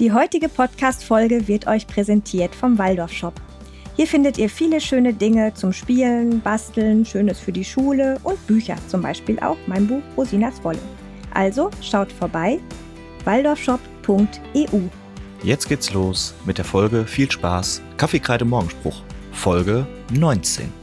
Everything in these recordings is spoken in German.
Die heutige Podcast-Folge wird euch präsentiert vom Waldorf Shop. Hier findet ihr viele schöne Dinge zum Spielen, Basteln, Schönes für die Schule und Bücher, zum Beispiel auch mein Buch Rosinas Wolle. Also schaut vorbei, waldorfshop.eu. Jetzt geht's los mit der Folge Viel Spaß, Kaffeekreide Morgenspruch, Folge 19.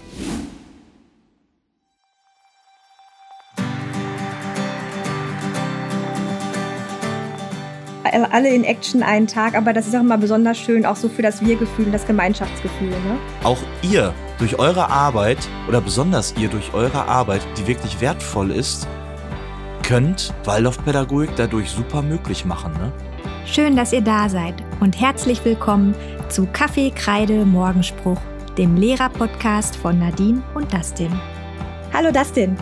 alle in Action einen Tag, aber das ist auch immer besonders schön, auch so für das Wir-Gefühl und das Gemeinschaftsgefühl. Ne? Auch ihr durch eure Arbeit oder besonders ihr durch eure Arbeit, die wirklich wertvoll ist, könnt Waldorfpädagogik dadurch super möglich machen. Ne? Schön, dass ihr da seid und herzlich willkommen zu Kaffee, Kreide, Morgenspruch, dem Lehrer-Podcast von Nadine und Dustin. Hallo Dustin.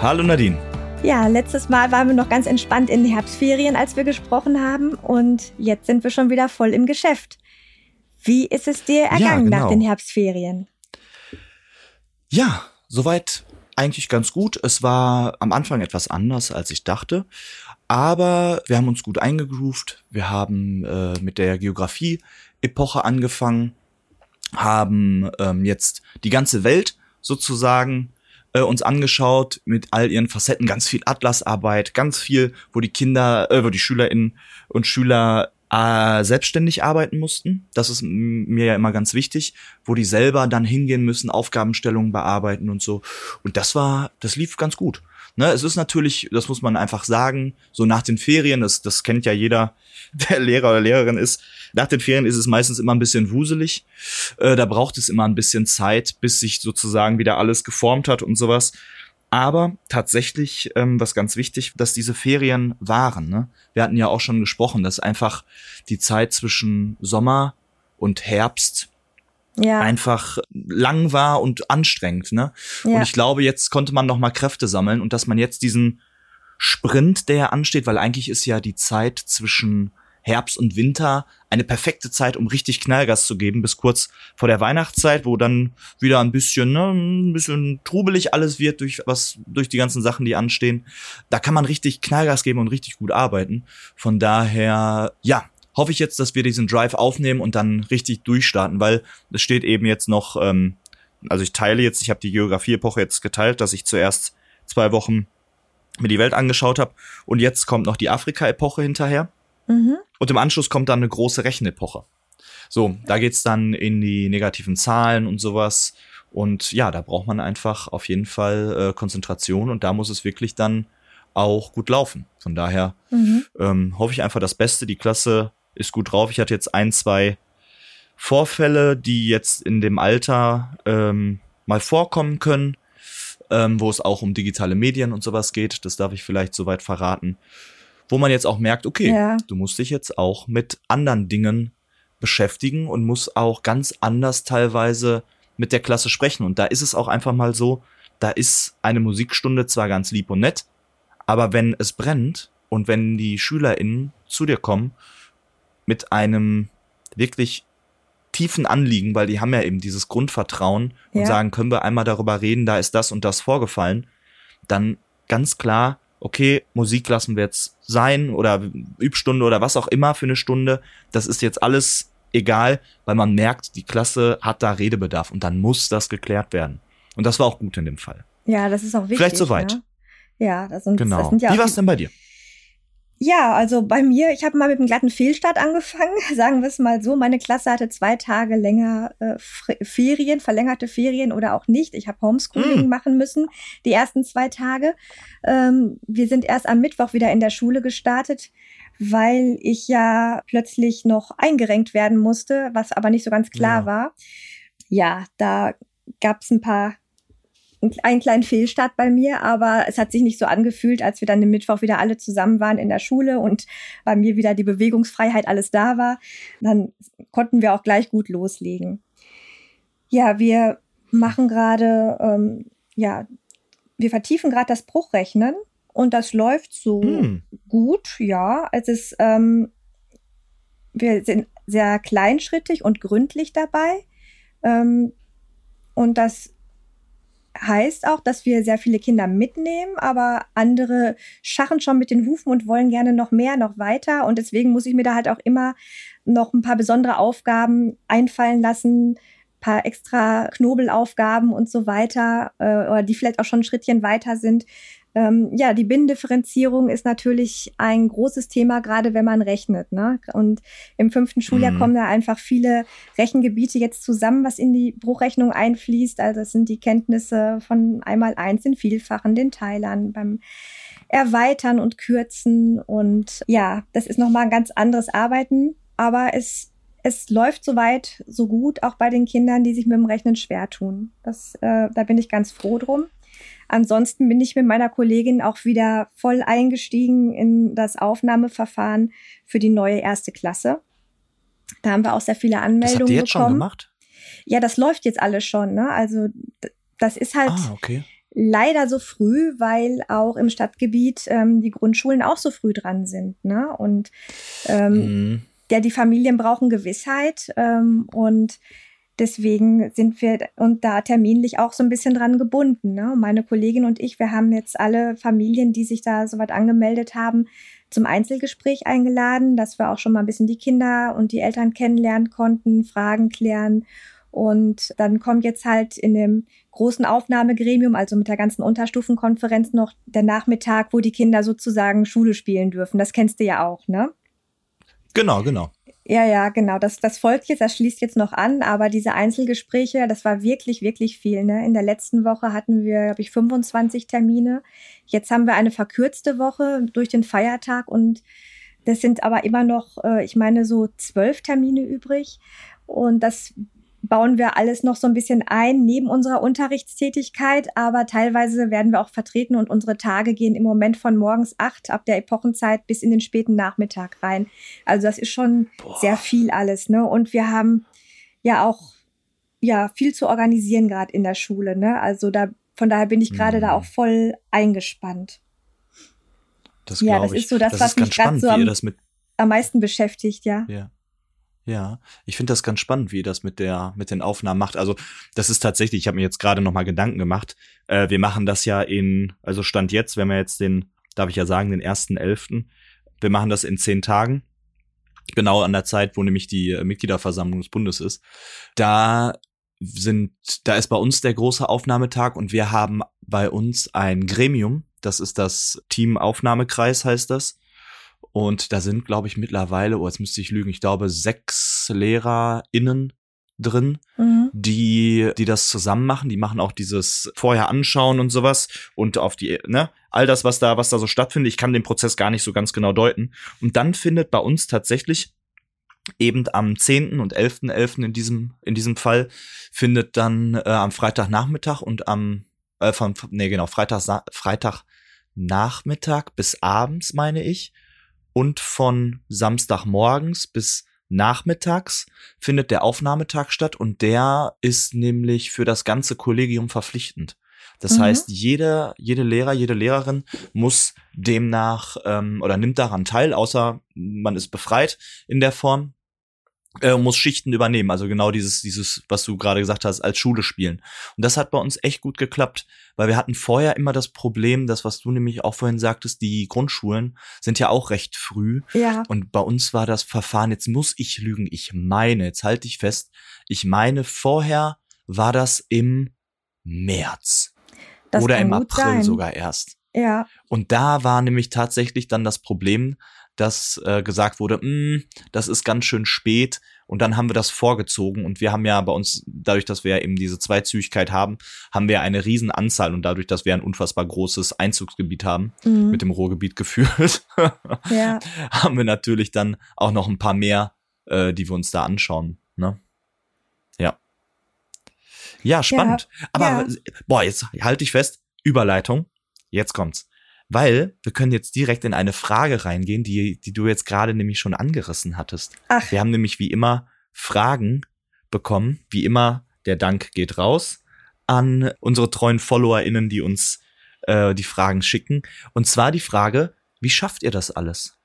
Hallo Nadine. Ja, letztes Mal waren wir noch ganz entspannt in den Herbstferien, als wir gesprochen haben. Und jetzt sind wir schon wieder voll im Geschäft. Wie ist es dir ergangen ja, genau. nach den Herbstferien? Ja, soweit eigentlich ganz gut. Es war am Anfang etwas anders, als ich dachte. Aber wir haben uns gut eingegroovt. Wir haben äh, mit der Geografie-Epoche angefangen, haben ähm, jetzt die ganze Welt sozusagen äh, uns angeschaut mit all ihren Facetten, ganz viel Atlasarbeit, ganz viel, wo die Kinder, äh, wo die Schülerinnen und Schüler äh, selbstständig arbeiten mussten. Das ist mir ja immer ganz wichtig, wo die selber dann hingehen müssen, Aufgabenstellungen bearbeiten und so. Und das war, das lief ganz gut. Ne, es ist natürlich, das muss man einfach sagen, so nach den Ferien, das, das kennt ja jeder, der Lehrer oder Lehrerin ist, nach den Ferien ist es meistens immer ein bisschen wuselig. Äh, da braucht es immer ein bisschen Zeit, bis sich sozusagen wieder alles geformt hat und sowas. Aber tatsächlich, ähm, was ganz wichtig, dass diese Ferien waren. Ne? Wir hatten ja auch schon gesprochen, dass einfach die Zeit zwischen Sommer und Herbst ja. einfach lang war und anstrengend. Ne? Ja. Und ich glaube, jetzt konnte man noch mal Kräfte sammeln und dass man jetzt diesen Sprint, der ansteht, weil eigentlich ist ja die Zeit zwischen Herbst und Winter eine perfekte Zeit, um richtig Knallgas zu geben, bis kurz vor der Weihnachtszeit, wo dann wieder ein bisschen, ne, ein bisschen trubelig alles wird durch was, durch die ganzen Sachen, die anstehen. Da kann man richtig Knallgas geben und richtig gut arbeiten. Von daher, ja, hoffe ich jetzt, dass wir diesen Drive aufnehmen und dann richtig durchstarten, weil es steht eben jetzt noch, ähm, also ich teile jetzt, ich habe die Geografie-Epoche jetzt geteilt, dass ich zuerst zwei Wochen mir die Welt angeschaut habe und jetzt kommt noch die Afrika-Epoche hinterher. Mhm. Und im Anschluss kommt dann eine große Rechenepoche. So, da geht's dann in die negativen Zahlen und sowas. Und ja, da braucht man einfach auf jeden Fall äh, Konzentration und da muss es wirklich dann auch gut laufen. Von daher mhm. ähm, hoffe ich einfach das Beste. Die Klasse ist gut drauf. Ich hatte jetzt ein, zwei Vorfälle, die jetzt in dem Alter ähm, mal vorkommen können, ähm, wo es auch um digitale Medien und sowas geht. Das darf ich vielleicht soweit verraten. Wo man jetzt auch merkt, okay, ja. du musst dich jetzt auch mit anderen Dingen beschäftigen und musst auch ganz anders teilweise mit der Klasse sprechen. Und da ist es auch einfach mal so, da ist eine Musikstunde zwar ganz lieb und nett, aber wenn es brennt und wenn die SchülerInnen zu dir kommen mit einem wirklich tiefen Anliegen, weil die haben ja eben dieses Grundvertrauen und ja. sagen, können wir einmal darüber reden, da ist das und das vorgefallen, dann ganz klar, okay, Musik lassen wir jetzt sein oder Übstunde oder was auch immer für eine Stunde, das ist jetzt alles egal, weil man merkt, die Klasse hat da Redebedarf und dann muss das geklärt werden. Und das war auch gut in dem Fall. Ja, das ist auch wichtig. Vielleicht soweit. Ne? Ja, das sind, genau. Das sind ja Wie war es denn bei dir? Ja, also bei mir, ich habe mal mit einem glatten Fehlstart angefangen, sagen wir es mal so. Meine Klasse hatte zwei Tage länger äh, Ferien, verlängerte Ferien oder auch nicht. Ich habe Homeschooling mm. machen müssen, die ersten zwei Tage. Ähm, wir sind erst am Mittwoch wieder in der Schule gestartet, weil ich ja plötzlich noch eingerenkt werden musste, was aber nicht so ganz klar ja. war. Ja, da gab es ein paar einen kleinen Fehlstart bei mir, aber es hat sich nicht so angefühlt, als wir dann den Mittwoch wieder alle zusammen waren in der Schule und bei mir wieder die Bewegungsfreiheit alles da war. Dann konnten wir auch gleich gut loslegen. Ja, wir machen gerade, ähm, ja, wir vertiefen gerade das Bruchrechnen und das läuft so hm. gut, ja. Es ist, ähm, wir sind sehr kleinschrittig und gründlich dabei. Ähm, und das heißt auch, dass wir sehr viele Kinder mitnehmen, aber andere schachen schon mit den Hufen und wollen gerne noch mehr, noch weiter. Und deswegen muss ich mir da halt auch immer noch ein paar besondere Aufgaben einfallen lassen, paar extra Knobelaufgaben und so weiter, äh, oder die vielleicht auch schon ein Schrittchen weiter sind, ähm, ja, die Binnendifferenzierung ist natürlich ein großes Thema, gerade wenn man rechnet. Ne? Und im fünften Schuljahr mhm. kommen da einfach viele Rechengebiete jetzt zusammen, was in die Bruchrechnung einfließt. Also es sind die Kenntnisse von einmal eins in Vielfachen, den Teilern, beim Erweitern und Kürzen. Und ja, das ist nochmal ein ganz anderes Arbeiten, aber es es läuft soweit so gut, auch bei den Kindern, die sich mit dem Rechnen schwer tun. Das, äh, da bin ich ganz froh drum. Ansonsten bin ich mit meiner Kollegin auch wieder voll eingestiegen in das Aufnahmeverfahren für die neue erste Klasse. Da haben wir auch sehr viele Anmeldungen das habt ihr jetzt bekommen. schon gemacht? Ja, das läuft jetzt alles schon. Ne? Also das ist halt ah, okay. leider so früh, weil auch im Stadtgebiet ähm, die Grundschulen auch so früh dran sind. Ne? Und ähm, mhm. ja, die Familien brauchen Gewissheit ähm, und Deswegen sind wir und da terminlich auch so ein bisschen dran gebunden. Ne? Meine Kollegin und ich, wir haben jetzt alle Familien, die sich da soweit angemeldet haben, zum Einzelgespräch eingeladen, dass wir auch schon mal ein bisschen die Kinder und die Eltern kennenlernen konnten, Fragen klären. Und dann kommt jetzt halt in dem großen Aufnahmegremium, also mit der ganzen Unterstufenkonferenz, noch der Nachmittag, wo die Kinder sozusagen Schule spielen dürfen. Das kennst du ja auch, ne? Genau, genau. Ja, ja, genau. Das, das folgt jetzt, das schließt jetzt noch an, aber diese Einzelgespräche, das war wirklich, wirklich viel. Ne? In der letzten Woche hatten wir, glaube ich, 25 Termine. Jetzt haben wir eine verkürzte Woche durch den Feiertag und das sind aber immer noch, äh, ich meine, so zwölf Termine übrig. Und das bauen wir alles noch so ein bisschen ein neben unserer Unterrichtstätigkeit, aber teilweise werden wir auch vertreten und unsere Tage gehen im Moment von morgens acht ab der Epochenzeit bis in den späten Nachmittag rein. Also das ist schon Boah. sehr viel alles, ne? Und wir haben ja auch ja viel zu organisieren gerade in der Schule, ne? Also da von daher bin ich gerade mhm. da auch voll eingespannt. Das ja, das ich. ist so das, das was mich gerade so am, am meisten beschäftigt, ja. Ja. Ja, ich finde das ganz spannend, wie ihr das mit der mit den Aufnahmen macht. Also das ist tatsächlich, ich habe mir jetzt gerade noch mal Gedanken gemacht. Äh, wir machen das ja in, also stand jetzt, wenn wir jetzt den, darf ich ja sagen, den ersten elften. Wir machen das in zehn Tagen, genau an der Zeit, wo nämlich die äh, Mitgliederversammlung des Bundes ist. Da sind, da ist bei uns der große Aufnahmetag und wir haben bei uns ein Gremium. Das ist das Team Aufnahmekreis, heißt das und da sind, glaube ich, mittlerweile, oh, jetzt müsste ich lügen, ich glaube, sechs LehrerInnen drin, mhm. die, die das zusammen machen. Die machen auch dieses vorher anschauen und sowas und auf die, ne, all das, was da, was da so stattfindet. Ich kann den Prozess gar nicht so ganz genau deuten. Und dann findet bei uns tatsächlich eben am 10. und 11.11. .11. in diesem, in diesem Fall findet dann äh, am Freitagnachmittag und am, äh, von, nee, genau, Freitag, Freitagnachmittag bis abends, meine ich, und von Samstagmorgens bis nachmittags findet der Aufnahmetag statt und der ist nämlich für das ganze Kollegium verpflichtend. Das mhm. heißt, jeder, jede Lehrer, jede Lehrerin muss demnach ähm, oder nimmt daran teil, außer man ist befreit in der Form äh, muss Schichten übernehmen. Also genau dieses, dieses, was du gerade gesagt hast, als Schule spielen. Und das hat bei uns echt gut geklappt, weil wir hatten vorher immer das Problem, das, was du nämlich auch vorhin sagtest, die Grundschulen sind ja auch recht früh. Ja. Und bei uns war das Verfahren, jetzt muss ich lügen, ich meine, jetzt halte ich fest, ich meine, vorher war das im März. Das oder im April sein. sogar erst. Ja. Und da war nämlich tatsächlich dann das Problem, dass äh, gesagt wurde, mm, das ist ganz schön spät. Und dann haben wir das vorgezogen und wir haben ja bei uns, dadurch, dass wir ja eben diese Zweizügigkeit haben, haben wir eine riesen Anzahl und dadurch, dass wir ein unfassbar großes Einzugsgebiet haben, mhm. mit dem Ruhrgebiet geführt, ja. haben wir natürlich dann auch noch ein paar mehr, äh, die wir uns da anschauen. Ne? Ja. Ja, spannend. Ja, Aber ja. boah, jetzt halte ich fest, Überleitung. Jetzt kommt's weil wir können jetzt direkt in eine Frage reingehen, die, die du jetzt gerade nämlich schon angerissen hattest. Ach. Wir haben nämlich wie immer Fragen bekommen. Wie immer, der Dank geht raus an unsere treuen FollowerInnen, die uns äh, die Fragen schicken. Und zwar die Frage, wie schafft ihr das alles?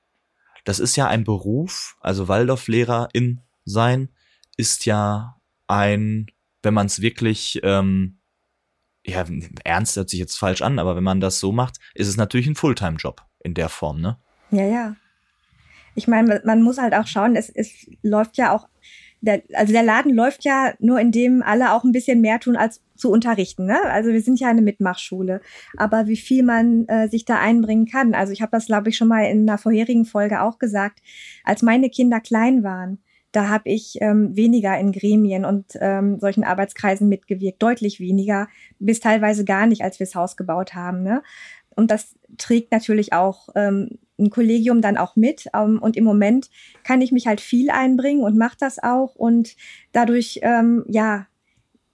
Das ist ja ein Beruf, also Waldorflehrerin sein ist ja ein, wenn man es wirklich ähm, ja, ernst hört sich jetzt falsch an, aber wenn man das so macht, ist es natürlich ein Fulltime-Job in der Form, ne? Ja, ja. Ich meine, man muss halt auch schauen, es, es läuft ja auch, der, also der Laden läuft ja nur, indem alle auch ein bisschen mehr tun, als zu unterrichten. Ne? Also wir sind ja eine Mitmachschule. Aber wie viel man äh, sich da einbringen kann, also ich habe das, glaube ich, schon mal in einer vorherigen Folge auch gesagt, als meine Kinder klein waren, da habe ich ähm, weniger in Gremien und ähm, solchen Arbeitskreisen mitgewirkt, deutlich weniger, bis teilweise gar nicht, als wir das Haus gebaut haben. Ne? Und das trägt natürlich auch ähm, ein Kollegium dann auch mit. Ähm, und im Moment kann ich mich halt viel einbringen und mache das auch. Und dadurch, ähm, ja,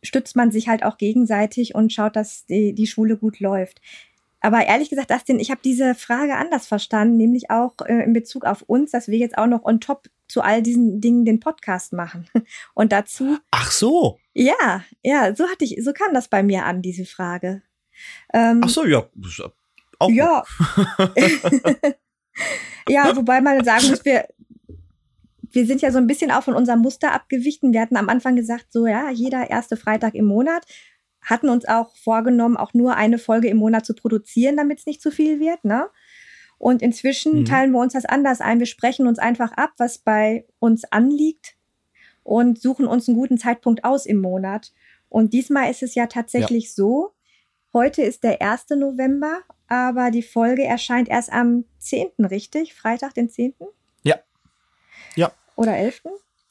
stützt man sich halt auch gegenseitig und schaut, dass die, die Schule gut läuft. Aber ehrlich gesagt, Dustin, ich habe diese Frage anders verstanden, nämlich auch äh, in Bezug auf uns, dass wir jetzt auch noch on top zu all diesen Dingen den Podcast machen. Und dazu. Ach so. Ja, ja, so hatte ich, so kam das bei mir an, diese Frage. Ähm, Ach so, ja. Auch ja. ja, wobei man sagen muss, wir, wir sind ja so ein bisschen auch von unserem Muster abgewichen. Wir hatten am Anfang gesagt, so ja, jeder erste Freitag im Monat hatten uns auch vorgenommen, auch nur eine Folge im Monat zu produzieren, damit es nicht zu viel wird. Ne? Und inzwischen mhm. teilen wir uns das anders ein. Wir sprechen uns einfach ab, was bei uns anliegt und suchen uns einen guten Zeitpunkt aus im Monat. Und diesmal ist es ja tatsächlich ja. so, heute ist der 1. November, aber die Folge erscheint erst am 10., richtig? Freitag, den 10.? Ja. Ja. Oder 11.?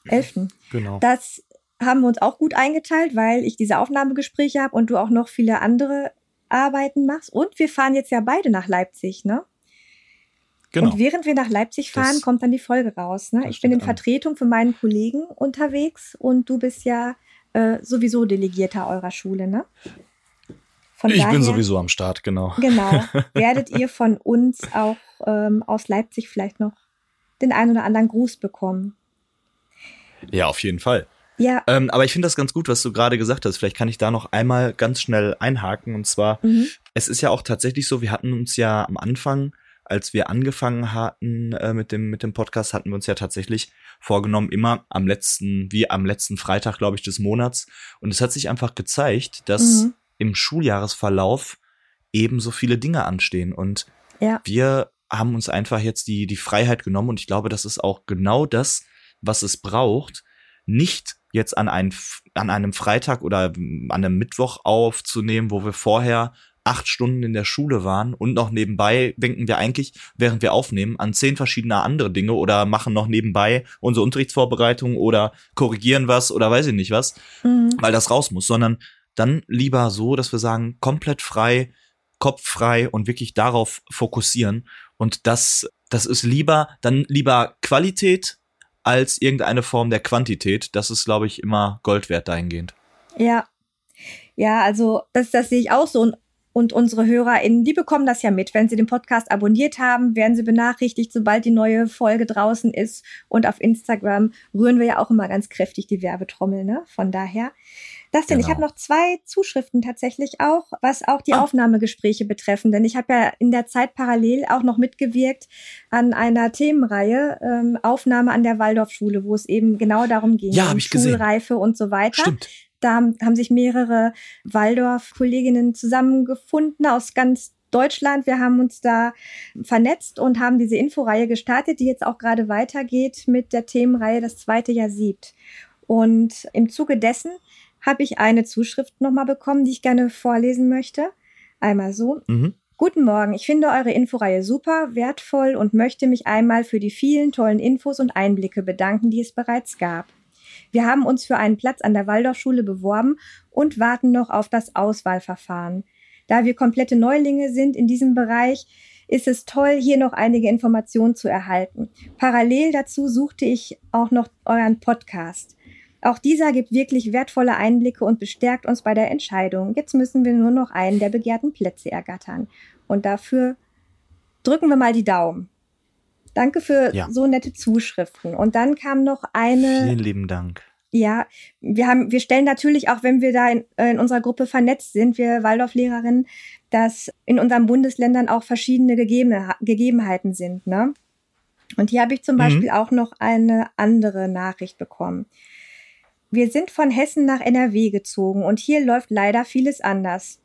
11. Genau. Das haben wir uns auch gut eingeteilt, weil ich diese Aufnahmegespräche habe und du auch noch viele andere Arbeiten machst. Und wir fahren jetzt ja beide nach Leipzig, ne? Genau. Und während wir nach Leipzig fahren, das, kommt dann die Folge raus. Ne? Ich bin in Vertretung für meinen Kollegen unterwegs und du bist ja äh, sowieso Delegierter eurer Schule, ne? Von ich daher, bin sowieso am Start, genau. Genau. Werdet ihr von uns auch ähm, aus Leipzig vielleicht noch den einen oder anderen Gruß bekommen? Ja, auf jeden Fall. Ja. Ähm, aber ich finde das ganz gut, was du gerade gesagt hast. Vielleicht kann ich da noch einmal ganz schnell einhaken. Und zwar, mhm. es ist ja auch tatsächlich so, wir hatten uns ja am Anfang, als wir angefangen hatten äh, mit dem mit dem Podcast, hatten wir uns ja tatsächlich vorgenommen, immer am letzten, wie am letzten Freitag, glaube ich, des Monats. Und es hat sich einfach gezeigt, dass mhm. im Schuljahresverlauf eben so viele Dinge anstehen. Und ja. wir haben uns einfach jetzt die die Freiheit genommen. Und ich glaube, das ist auch genau das, was es braucht, nicht jetzt an, ein, an einem Freitag oder an einem Mittwoch aufzunehmen, wo wir vorher acht Stunden in der Schule waren und noch nebenbei denken wir eigentlich, während wir aufnehmen, an zehn verschiedene andere Dinge oder machen noch nebenbei unsere Unterrichtsvorbereitung oder korrigieren was oder weiß ich nicht was, mhm. weil das raus muss, sondern dann lieber so, dass wir sagen, komplett frei, kopffrei und wirklich darauf fokussieren. Und das, das ist lieber, dann lieber Qualität als irgendeine Form der Quantität. Das ist, glaube ich, immer Gold wert dahingehend. Ja. Ja, also das, das sehe ich auch so. Und, und unsere HörerInnen, die bekommen das ja mit. Wenn sie den Podcast abonniert haben, werden sie benachrichtigt, sobald die neue Folge draußen ist. Und auf Instagram rühren wir ja auch immer ganz kräftig die Werbetrommel, ne? Von daher. Das denn, genau. ich habe noch zwei Zuschriften tatsächlich auch, was auch die ah. Aufnahmegespräche betreffen. Denn ich habe ja in der Zeit parallel auch noch mitgewirkt an einer Themenreihe ähm, Aufnahme an der Waldorfschule, wo es eben genau darum ging, ja, um Schulreife gesehen. und so weiter. Stimmt. Da haben, haben sich mehrere Waldorf-Kolleginnen zusammengefunden aus ganz Deutschland. Wir haben uns da vernetzt und haben diese Inforeihe gestartet, die jetzt auch gerade weitergeht mit der Themenreihe Das zweite Jahr siebt. Und im Zuge dessen habe ich eine Zuschrift nochmal bekommen, die ich gerne vorlesen möchte. Einmal so. Mhm. Guten Morgen, ich finde eure Inforeihe super, wertvoll und möchte mich einmal für die vielen tollen Infos und Einblicke bedanken, die es bereits gab. Wir haben uns für einen Platz an der Waldorfschule beworben und warten noch auf das Auswahlverfahren. Da wir komplette Neulinge sind in diesem Bereich, ist es toll, hier noch einige Informationen zu erhalten. Parallel dazu suchte ich auch noch euren Podcast. Auch dieser gibt wirklich wertvolle Einblicke und bestärkt uns bei der Entscheidung. Jetzt müssen wir nur noch einen der begehrten Plätze ergattern. Und dafür drücken wir mal die Daumen. Danke für ja. so nette Zuschriften. Und dann kam noch eine. Vielen lieben Dank. Ja, wir haben, wir stellen natürlich auch, wenn wir da in, in unserer Gruppe vernetzt sind, wir Waldorflehrerinnen, dass in unseren Bundesländern auch verschiedene Gegeben, Gegebenheiten sind, ne? Und hier habe ich zum mhm. Beispiel auch noch eine andere Nachricht bekommen. Wir sind von Hessen nach NRW gezogen und hier läuft leider vieles anders.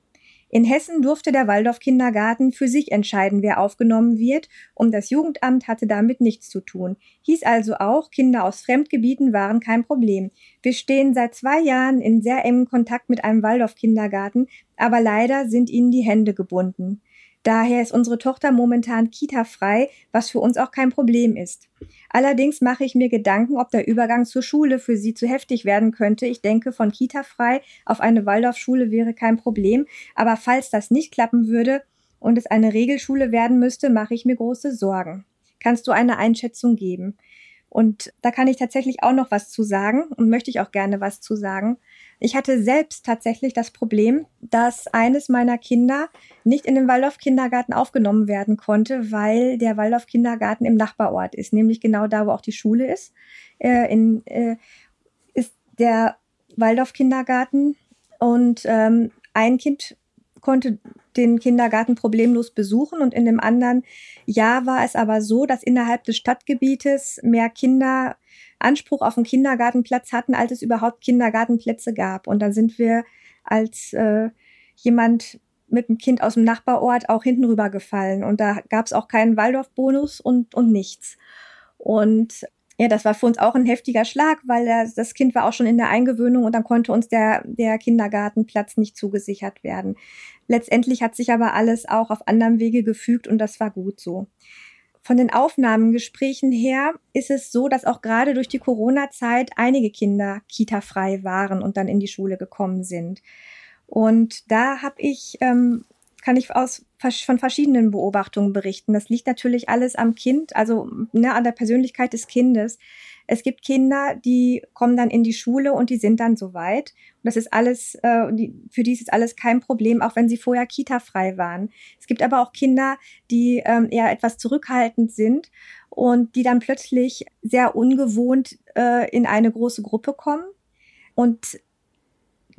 In Hessen durfte der Waldorf-Kindergarten für sich entscheiden, wer aufgenommen wird, und das Jugendamt hatte damit nichts zu tun. Hieß also auch, Kinder aus Fremdgebieten waren kein Problem. Wir stehen seit zwei Jahren in sehr engem Kontakt mit einem Waldorf-Kindergarten, aber leider sind ihnen die Hände gebunden. Daher ist unsere Tochter momentan kita-frei, was für uns auch kein Problem ist. Allerdings mache ich mir Gedanken, ob der Übergang zur Schule für sie zu heftig werden könnte. Ich denke, von kita-frei auf eine Waldorfschule wäre kein Problem, aber falls das nicht klappen würde und es eine Regelschule werden müsste, mache ich mir große Sorgen. Kannst du eine Einschätzung geben? Und da kann ich tatsächlich auch noch was zu sagen und möchte ich auch gerne was zu sagen. Ich hatte selbst tatsächlich das Problem, dass eines meiner Kinder nicht in den Waldorf-Kindergarten aufgenommen werden konnte, weil der Waldorf-Kindergarten im Nachbarort ist, nämlich genau da, wo auch die Schule ist. Äh, in, äh, ist der Waldorf-Kindergarten und ähm, ein Kind konnte den Kindergarten problemlos besuchen und in dem anderen Jahr war es aber so, dass innerhalb des Stadtgebietes mehr Kinder Anspruch auf einen Kindergartenplatz hatten, als es überhaupt Kindergartenplätze gab. Und dann sind wir als äh, jemand mit einem Kind aus dem Nachbarort auch hinten rübergefallen. Und da gab es auch keinen Waldorf-Bonus und, und nichts. Und ja, das war für uns auch ein heftiger Schlag, weil das Kind war auch schon in der Eingewöhnung und dann konnte uns der, der Kindergartenplatz nicht zugesichert werden. Letztendlich hat sich aber alles auch auf anderem Wege gefügt und das war gut so. Von den Aufnahmengesprächen her ist es so, dass auch gerade durch die Corona-Zeit einige Kinder kita-frei waren und dann in die Schule gekommen sind. Und da habe ich, ähm, kann ich aus von verschiedenen Beobachtungen berichten. Das liegt natürlich alles am Kind, also ne, an der Persönlichkeit des Kindes. Es gibt Kinder, die kommen dann in die Schule und die sind dann soweit. Und das ist alles, äh, für die ist es alles kein Problem, auch wenn sie vorher Kita-frei waren. Es gibt aber auch Kinder, die ähm, eher etwas zurückhaltend sind und die dann plötzlich sehr ungewohnt äh, in eine große Gruppe kommen. Und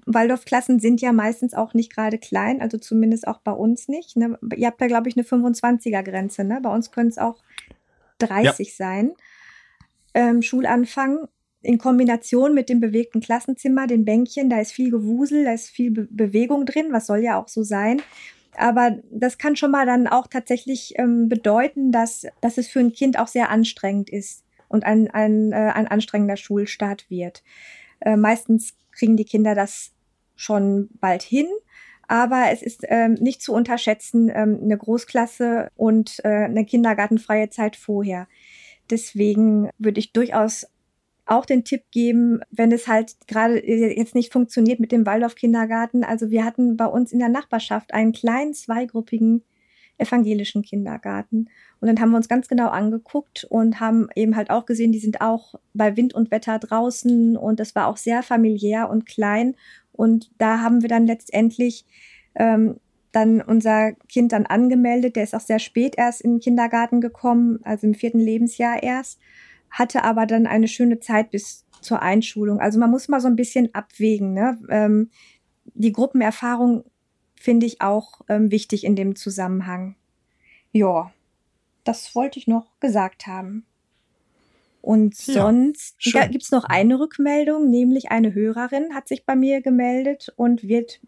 Waldorfklassen sind ja meistens auch nicht gerade klein, also zumindest auch bei uns nicht. Ne? Ihr habt da, glaube ich, eine 25er-Grenze. Ne? Bei uns können es auch 30 ja. sein ähm, Schulanfang in Kombination mit dem bewegten Klassenzimmer, den Bänkchen, da ist viel Gewusel, da ist viel Be Bewegung drin, was soll ja auch so sein. Aber das kann schon mal dann auch tatsächlich ähm, bedeuten, dass, dass es für ein Kind auch sehr anstrengend ist und ein, ein, äh, ein anstrengender Schulstart wird. Äh, meistens kriegen die Kinder das schon bald hin, aber es ist ähm, nicht zu unterschätzen, ähm, eine Großklasse und äh, eine kindergartenfreie Zeit vorher. Deswegen würde ich durchaus auch den Tipp geben, wenn es halt gerade jetzt nicht funktioniert mit dem Waldorf-Kindergarten. Also wir hatten bei uns in der Nachbarschaft einen kleinen zweigruppigen evangelischen Kindergarten. Und dann haben wir uns ganz genau angeguckt und haben eben halt auch gesehen, die sind auch bei Wind und Wetter draußen und das war auch sehr familiär und klein. Und da haben wir dann letztendlich ähm, dann unser Kind dann angemeldet. Der ist auch sehr spät erst in den Kindergarten gekommen, also im vierten Lebensjahr erst, hatte aber dann eine schöne Zeit bis zur Einschulung. Also man muss mal so ein bisschen abwägen. Ne? Ähm, die Gruppenerfahrung finde ich auch ähm, wichtig in dem Zusammenhang. Ja, das wollte ich noch gesagt haben. Und sonst ja, gibt es noch eine Rückmeldung, nämlich eine Hörerin hat sich bei mir gemeldet und wird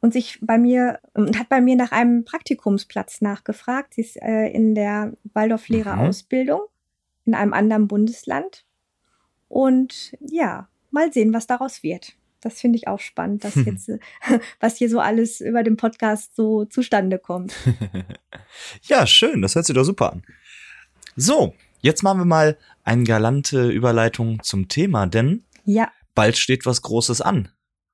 und sich bei mir und hat bei mir nach einem Praktikumsplatz nachgefragt. Sie ist äh, in der Waldorf-Lehrerausbildung in einem anderen Bundesland. Und ja, mal sehen, was daraus wird. Das finde ich auch spannend, dass jetzt, äh, was hier so alles über den Podcast so zustande kommt. ja, schön, das hört sich doch super an. So, jetzt machen wir mal eine galante Überleitung zum Thema, denn ja. bald steht was Großes an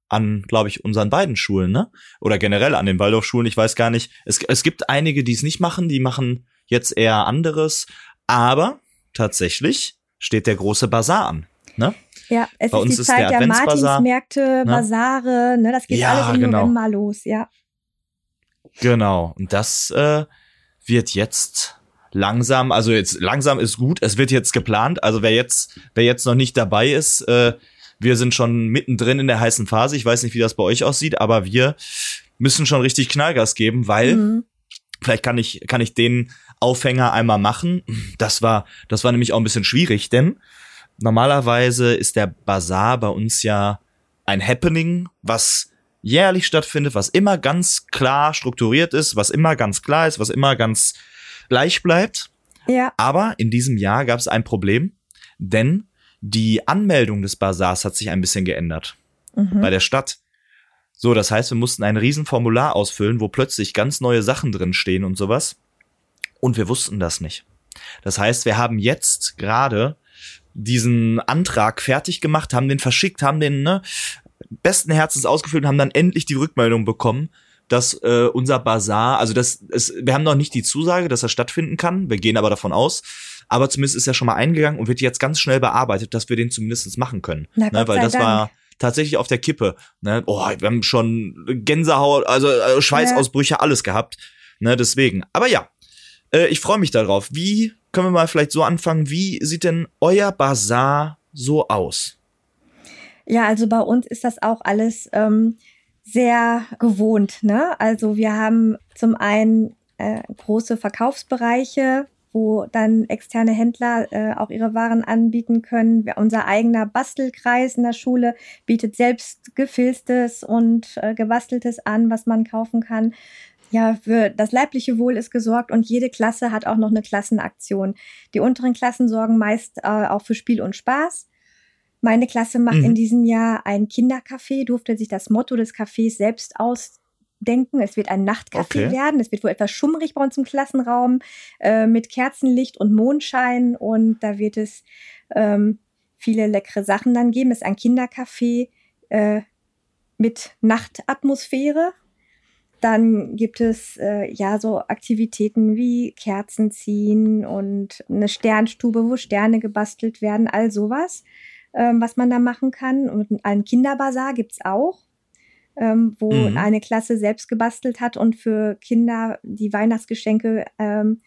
an, glaube ich, unseren beiden Schulen, ne? Oder generell an den Waldorfschulen. Ich weiß gar nicht. Es, es gibt einige, die es nicht machen, die machen jetzt eher anderes. Aber tatsächlich steht der große Bazar an, ne? Ja, es Bei ist die ist Zeit der, der Martinsmärkte, ne? Basare, ne? Das geht ja, alles im genau. November los, ja. Genau. Und das äh, wird jetzt langsam, also jetzt langsam ist gut, es wird jetzt geplant. Also wer jetzt, wer jetzt noch nicht dabei ist, äh, wir sind schon mittendrin in der heißen Phase. Ich weiß nicht, wie das bei euch aussieht, aber wir müssen schon richtig Knallgas geben, weil mhm. vielleicht kann ich, kann ich den Aufhänger einmal machen. Das war, das war nämlich auch ein bisschen schwierig, denn normalerweise ist der Bazar bei uns ja ein Happening, was jährlich stattfindet, was immer ganz klar strukturiert ist, was immer ganz klar ist, was immer ganz gleich bleibt. Ja. Aber in diesem Jahr gab es ein Problem, denn die Anmeldung des Bazars hat sich ein bisschen geändert Mhm. bei der Stadt. So, das heißt, wir mussten ein Riesenformular ausfüllen, wo plötzlich ganz neue Sachen drin stehen und sowas. Und wir wussten das nicht. Das heißt, wir haben jetzt gerade diesen Antrag fertig gemacht, haben den verschickt, haben den ne, besten Herzens ausgefüllt und haben dann endlich die Rückmeldung bekommen, dass äh, unser Bazar, also das, es, wir haben noch nicht die Zusage, dass er stattfinden kann. Wir gehen aber davon aus. Aber zumindest ist er schon mal eingegangen und wird jetzt ganz schnell bearbeitet, dass wir den zumindest machen können. Na, ne, weil das Dank. war tatsächlich auf der Kippe. Ne? Oh, wir haben schon Gänsehaut, also äh, Schweißausbrüche, alles gehabt. Ne, deswegen. Aber ja, äh, ich freue mich darauf. Wie können wir mal vielleicht so anfangen? Wie sieht denn euer Bazar so aus? Ja, also bei uns ist das auch alles ähm, sehr gewohnt. Ne? Also wir haben zum einen äh, große Verkaufsbereiche, wo dann externe Händler äh, auch ihre Waren anbieten können. Wir, unser eigener Bastelkreis in der Schule bietet selbst gefilztes und äh, gebasteltes an, was man kaufen kann. Ja, für das leibliche Wohl ist gesorgt und jede Klasse hat auch noch eine Klassenaktion. Die unteren Klassen sorgen meist äh, auch für Spiel und Spaß. Meine Klasse macht Mhm. in diesem Jahr ein Kindercafé, durfte sich das Motto des Cafés selbst ausdenken. Es wird ein Nachtcafé Okay. werden. Es wird wohl etwas schummrig bei uns im Klassenraum äh, mit Kerzenlicht und Mondschein. Und da wird es ähm, viele leckere Sachen dann geben. Es ist ein Kindercafé äh, mit Nachtatmosphäre. Dann gibt es äh, ja so Aktivitäten wie Kerzen ziehen und eine Sternstube, wo Sterne gebastelt werden, all sowas, ähm, was man da machen kann. Und einen Kinderbazar gibt's auch, ähm, wo Mhm. eine Klasse selbst gebastelt hat und für Kinder die Weihnachtsgeschenke ähm,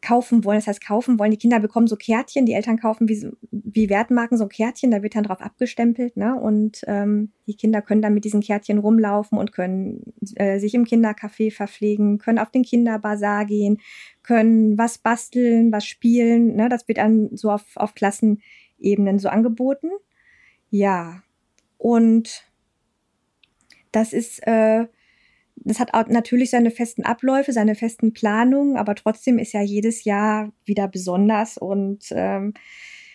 kaufen wollen. Das heißt, kaufen wollen. Die Kinder bekommen so Kärtchen, die Eltern kaufen wie, wie Wertmarken so Kärtchen, da wird dann drauf abgestempelt. Ne? Und ähm, die Kinder können dann mit diesen Kärtchen rumlaufen und können äh, sich im Kindercafé verpflegen, können auf den Kinderbazar gehen, können was basteln, was spielen. Ne? Das wird dann so auf, auf Klassenebenen so angeboten. Ja, und das ist, äh, das hat auch natürlich seine festen Abläufe, seine festen Planungen, aber trotzdem ist ja jedes Jahr wieder besonders und ähm,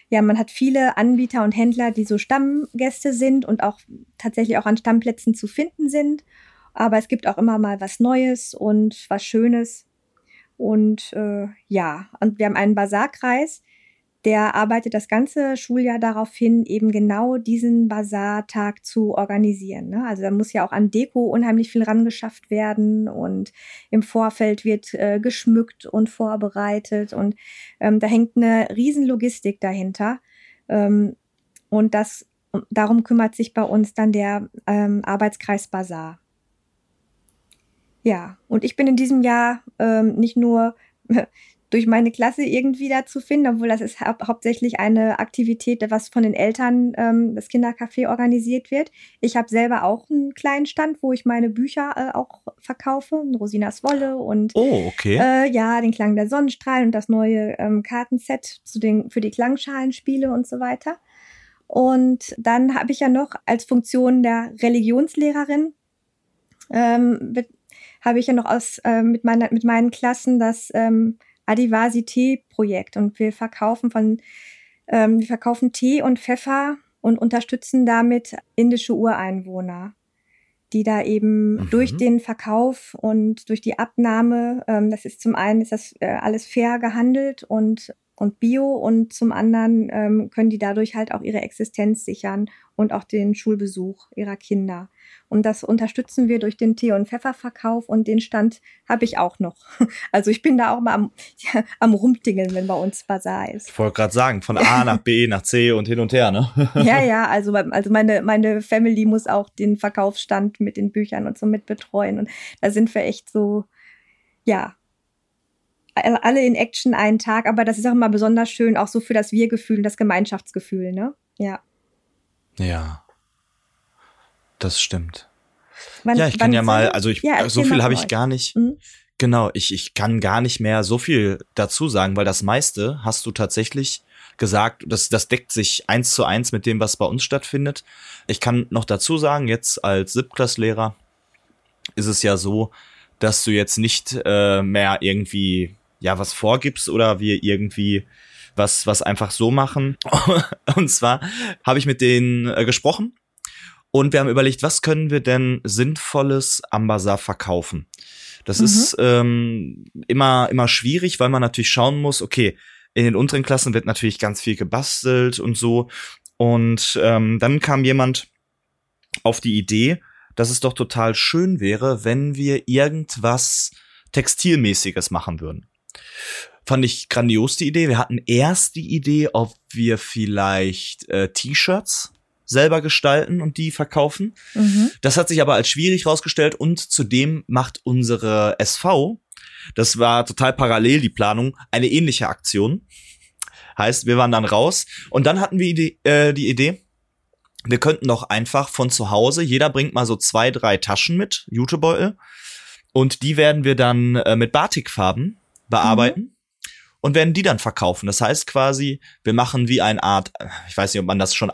ja, man hat viele Anbieter und Händler, die so Stammgäste sind und auch tatsächlich auch an Stammplätzen zu finden sind. Aber es gibt auch immer mal was Neues und was Schönes. Und äh, ja, und wir haben einen Basarkreis, der arbeitet das ganze Schuljahr darauf hin, eben genau diesen Basartag zu organisieren. Ne? Also da muss ja auch an Deko unheimlich viel rangeschafft werden und im Vorfeld wird äh, geschmückt und vorbereitet und ähm, da hängt eine riesen Logistik dahinter. Ähm, und das, darum kümmert sich bei uns dann der ähm, Arbeitskreis Basar. Ja, und ich bin in diesem Jahr ähm, nicht nur durch meine Klasse irgendwie da zu finden, obwohl das ist hau hauptsächlich eine Aktivität, was von den Eltern ähm, das Kindercafé organisiert wird. Ich habe selber auch einen kleinen Stand, wo ich meine Bücher äh, auch verkaufe, Rosinas Wolle und Oh, okay. äh, ja, den Klang der Sonnenstrahlen und das neue ähm, Kartenset zu den, für die Klangschalenspiele und so weiter. Und dann habe ich ja noch als Funktion der Religionslehrerin ähm, be- habe ich ja noch aus äh, mit meiner mit meinen Klassen das ähm, Adivasi-Tee-Projekt und wir verkaufen von ähm, wir verkaufen Tee und Pfeffer und unterstützen damit indische Ureinwohner, die da eben Mhm. durch den Verkauf und durch die Abnahme, ähm, das ist zum einen ist das äh, alles fair gehandelt und und Bio und zum anderen ähm, können die dadurch halt auch ihre Existenz sichern und auch den Schulbesuch ihrer Kinder. Und das unterstützen wir durch den Tee- und Pfefferverkauf und den Stand habe ich auch noch. Also ich bin da auch mal am, ja, am Rumdingeln, wenn bei uns Bazar ist. Ich wollte gerade sagen, von A nach B nach C und hin und her, ne? Ja, ja, also, also meine, meine Family muss auch den Verkaufsstand mit den Büchern und so mit betreuen. Und da sind wir echt so, ja, alle in Action einen Tag, aber das ist auch immer besonders schön, auch so für das Wir-Gefühl und das Gemeinschaftsgefühl, ne? Ja. Ja. Das stimmt. Wann- ja, ich kann ja mal, also ich, Ja, so viel habe ich euch. gar nicht. Mhm. Genau, ich, ich kann gar nicht mehr so viel dazu sagen, weil das meiste hast du tatsächlich gesagt, das, das deckt sich eins zu eins mit dem, was bei uns stattfindet. Ich kann noch dazu sagen, jetzt als Siebtklasslehrer ist es ja so, dass du jetzt nicht äh, mehr irgendwie ja was vorgibst oder wir irgendwie was was einfach so machen. und zwar habe ich mit denen äh, gesprochen und wir haben überlegt, was können wir denn sinnvolles am Bazar verkaufen. Das mhm. ist ähm, immer immer schwierig, weil man natürlich schauen muss, okay, in den unteren Klassen wird natürlich ganz viel gebastelt und so. Und ähm, dann kam jemand auf die Idee, dass es doch total schön wäre, wenn wir irgendwas Textilmäßiges machen würden. Fand ich grandios die Idee. Wir hatten erst die Idee, ob wir vielleicht äh, T-Shirts selber gestalten und die verkaufen. Mhm. Das hat sich aber als schwierig rausgestellt und zudem macht unsere SV, das war total parallel die Planung, eine ähnliche Aktion. Heißt, wir waren dann raus und dann hatten wir die, äh, die Idee, wir könnten doch einfach von zu Hause, jeder bringt mal so zwei, drei Taschen mit, Jutebeutel. Und die werden wir dann äh, mit Batikfarben bearbeiten. Mhm. Und werden die dann verkaufen. Das heißt quasi, wir machen wie eine Art, ich weiß nicht, ob man das schon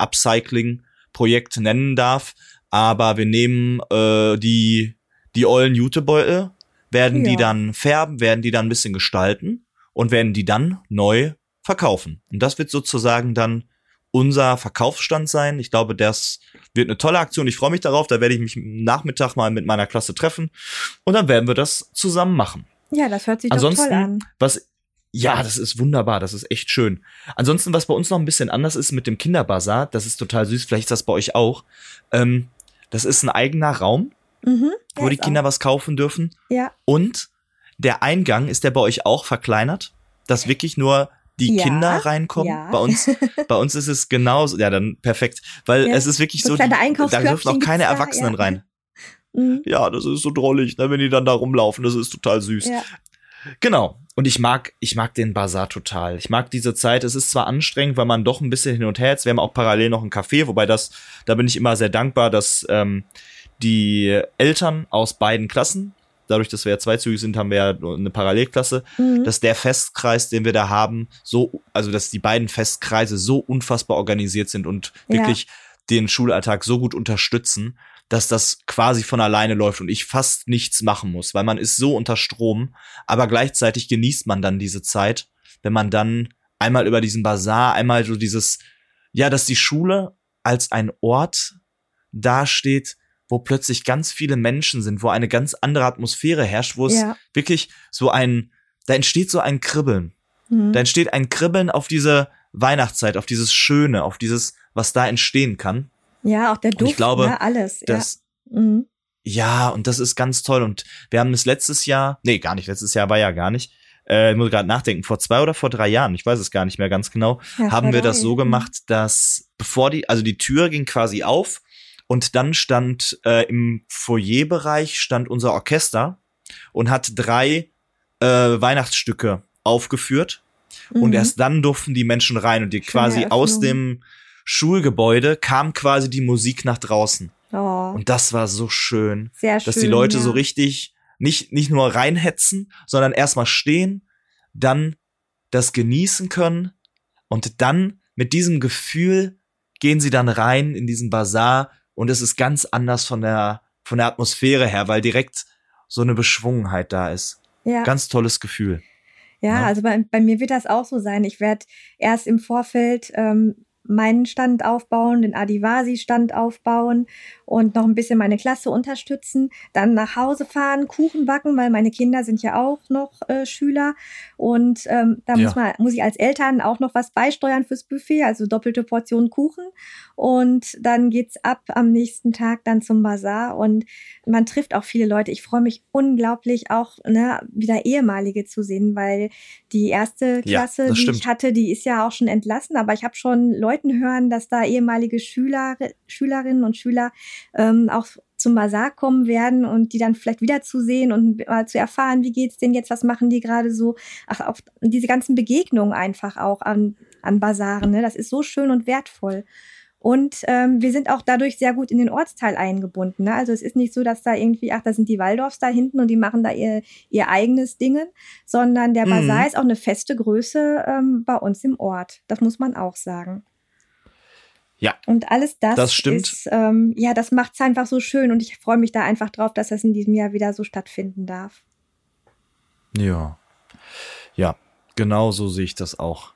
Upcycling-Projekt nennen darf, aber wir nehmen äh, die, die ollen Jutebeutel, werden ja. die dann färben, werden die dann ein bisschen gestalten und werden die dann neu verkaufen. Und das wird sozusagen dann unser Verkaufsstand sein. Ich glaube, das wird eine tolle Aktion. Ich freue mich darauf. Da werde ich mich Nachmittag mal mit meiner Klasse treffen und dann werden wir das zusammen machen. Ja, das hört sich Ansonsten, doch toll an. Was ja, das ist wunderbar, das ist echt schön. Ansonsten, was bei uns noch ein bisschen anders ist mit dem Kinderbazar, das ist total süß, vielleicht ist das bei euch auch. Ähm, das ist ein eigener Raum, mhm, wo die Kinder auch. was kaufen dürfen. Ja. Und der Eingang ist der bei euch auch verkleinert, dass wirklich nur die ja, Kinder reinkommen. Ja. Bei uns, bei uns ist es genauso. Ja, dann perfekt, weil ja, es ist wirklich so, die, da dürfen auch keine Erwachsenen da, rein. Mhm. Ja, das ist so drollig, ne, wenn die dann da rumlaufen. Das ist total süß. Genau. Und ich mag, ich mag den Bazar total. Ich mag diese Zeit. Es ist zwar anstrengend, weil man doch ein bisschen hin und her ist. Wir haben auch parallel noch ein Café, wobei das, da bin ich immer sehr dankbar, dass ähm, die Eltern aus beiden Klassen dadurch, dass wir ja zweizügig sind, haben wir ja eine Parallelklasse, mhm. dass der Festkreis, den wir da haben, so, also dass die beiden Festkreise so unfassbar organisiert sind und wirklich ja. den Schulalltag so gut unterstützen, dass das quasi von alleine läuft und ich fast nichts machen muss, weil man ist so unter Strom, aber gleichzeitig genießt man dann diese Zeit, wenn man dann einmal über diesen Bazar, einmal so dieses, ja, dass die Schule als ein Ort dasteht, wo plötzlich ganz viele Menschen sind, wo eine ganz andere Atmosphäre herrscht, wo es ja. wirklich so ein, da entsteht so ein Kribbeln. Mhm. Da entsteht ein Kribbeln auf diese Weihnachtszeit, auf dieses Schöne, auf dieses, was da entstehen kann. Ja, auch der Duft, und ich glaube, ne, alles. Das, ja. Mhm. ja, und das ist ganz toll. Und wir haben es letztes Jahr, nee, gar nicht, letztes Jahr war ja gar nicht, äh, ich muss gerade nachdenken, vor zwei oder vor drei Jahren, ich weiß es gar nicht mehr ganz genau, ja, haben wir das so gemacht, dass bevor die, also die Tür ging quasi auf und dann stand äh, im Foyerbereich stand unser Orchester und hat drei äh, Weihnachtsstücke aufgeführt. Mhm. Und erst dann durften die Menschen rein und die quasi aus dem Schulgebäude kam quasi die Musik nach draußen. Oh. Und das war so schön, Sehr dass schön, die Leute ja. so richtig nicht, nicht nur reinhetzen, sondern erstmal stehen, dann das genießen können und dann mit diesem Gefühl gehen sie dann rein in diesen Bazar und es ist ganz anders von der, von der Atmosphäre her, weil direkt so eine Beschwungenheit da ist. Ja. Ganz tolles Gefühl. Ja, ja. also bei, bei mir wird das auch so sein. Ich werde erst im Vorfeld ähm, meinen Stand aufbauen, den Adivasi-Stand aufbauen und noch ein bisschen meine Klasse unterstützen, dann nach Hause fahren, Kuchen backen, weil meine Kinder sind ja auch noch äh, Schüler. Und ähm, da ja. muss man muss ich als Eltern auch noch was beisteuern fürs Buffet, also doppelte Portion Kuchen. Und dann geht's ab am nächsten Tag dann zum Bazar. Und man trifft auch viele Leute. Ich freue mich unglaublich auch ne, wieder ehemalige zu sehen, weil die erste Klasse, ja, die stimmt. ich hatte, die ist ja auch schon entlassen, aber ich habe schon Leuten hören, dass da ehemalige Schüler Schülerinnen und Schüler ähm, auch zum Bazar kommen werden und die dann vielleicht wiederzusehen und mal zu erfahren, wie geht's denen jetzt, was machen die gerade so. Ach, auch diese ganzen Begegnungen einfach auch an, an Bazaren, ne? das ist so schön und wertvoll. Und ähm, wir sind auch dadurch sehr gut in den Ortsteil eingebunden. Ne? Also es ist nicht so, dass da irgendwie, ach, da sind die Waldorfs da hinten und die machen da ihr, ihr eigenes Dingen, sondern der Basar mhm. ist auch eine feste Größe ähm, bei uns im Ort. Das muss man auch sagen. Ja. Und alles das, das stimmt. ist, ähm, ja, das macht es einfach so schön und ich freue mich da einfach drauf, dass das in diesem Jahr wieder so stattfinden darf. Ja. Ja, genau so sehe ich das auch.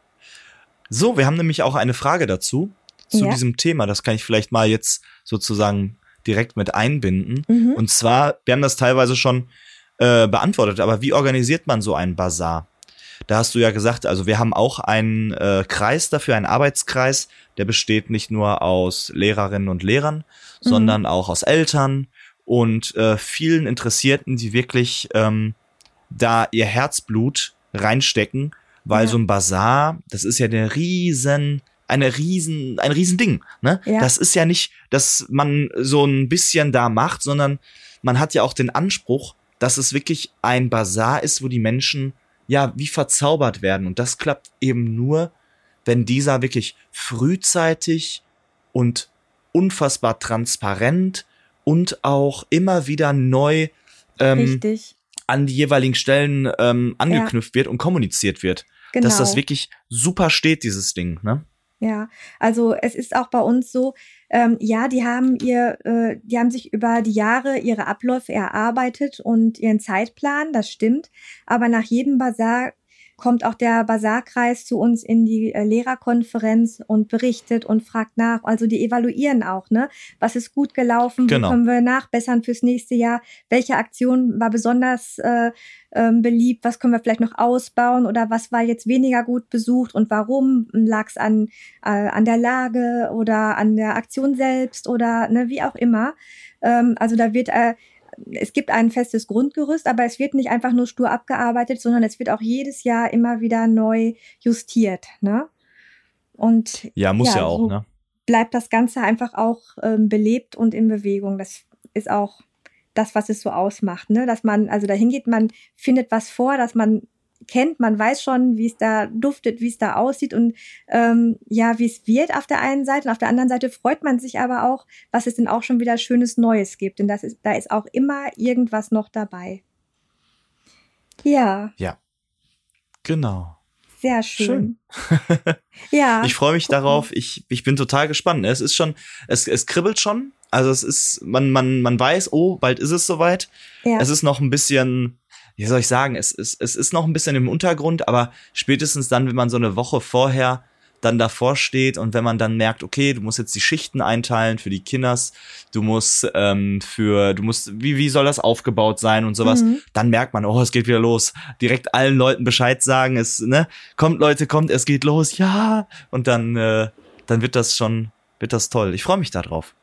So, wir haben nämlich auch eine Frage dazu, zu ja. diesem Thema. Das kann ich vielleicht mal jetzt sozusagen direkt mit einbinden. Mhm. Und zwar, wir haben das teilweise schon äh, beantwortet, aber wie organisiert man so einen Bazar? Da hast du ja gesagt, also wir haben auch einen äh, Kreis dafür, einen Arbeitskreis, der besteht nicht nur aus Lehrerinnen und Lehrern, mhm. sondern auch aus Eltern und äh, vielen Interessierten, die wirklich ähm, da ihr Herzblut reinstecken, weil ja. so ein Bazar, das ist ja eine riesen eine riesen, ein riesen Ding. Ne? Ja. Das ist ja nicht, dass man so ein bisschen da macht, sondern man hat ja auch den Anspruch, dass es wirklich ein Bazar ist, wo die Menschen ja wie verzaubert werden. Und das klappt eben nur, wenn dieser wirklich frühzeitig und unfassbar transparent und auch immer wieder neu ähm, an die jeweiligen Stellen ähm, angeknüpft ja. wird und kommuniziert wird. Genau. Dass das genau. wirklich super steht, dieses Ding. Ne? Ja, also es ist auch bei uns so, ähm, ja, die haben ihr, äh, die haben sich über die Jahre ihre Abläufe erarbeitet und ihren Zeitplan, das stimmt. Aber nach jedem Basar kommt auch der Basarkreis zu uns in die äh, Lehrerkonferenz und berichtet und fragt nach. Also die evaluieren auch, ne? Was ist gut gelaufen? Genau. Wo können wir nachbessern fürs nächste Jahr? Welche Aktion war besonders äh, ähm, beliebt? Was können wir vielleicht noch ausbauen? Oder was war jetzt weniger gut besucht und warum? Lag es an, äh, an der Lage oder an der Aktion selbst oder ne, wie auch immer? Ähm, also da wird äh, es gibt ein festes Grundgerüst, aber es wird nicht einfach nur stur abgearbeitet, sondern es wird auch jedes Jahr immer wieder neu justiert. Ne? Und ja, muss ja, ja auch. So ne? Bleibt das Ganze einfach auch ähm, belebt und in Bewegung. Das ist auch das, was es so ausmacht, ne? Dass man, also dahin geht, man findet was vor, dass man kennt, man weiß schon, wie es da duftet, wie es da aussieht und ähm, ja, wie es wird auf der einen Seite. Und auf der anderen Seite freut man sich aber auch, was es denn auch schon wieder schönes Neues gibt. Denn das ist, da ist auch immer irgendwas noch dabei. Ja. Ja. Genau. Sehr schön. schön. ja. Ich freue mich gucken. darauf. Ich, ich bin total gespannt. Es ist schon, es, es kribbelt schon. Also es ist, man, man, man weiß, oh, bald ist es soweit. Ja. Es ist noch ein bisschen, wie soll ich sagen, es, es, es ist noch ein bisschen im Untergrund, aber spätestens dann, wenn man so eine Woche vorher dann davor steht und wenn man dann merkt, okay, du musst jetzt die Schichten einteilen für die Kinders, du musst ähm, für, du musst, wie, wie soll das aufgebaut sein und sowas, mhm. dann merkt man, oh, es geht wieder los. Direkt allen Leuten Bescheid sagen, es, ne, kommt Leute, kommt, es geht los, ja. Und dann, äh, dann wird das schon, wird das toll. Ich freue mich darauf.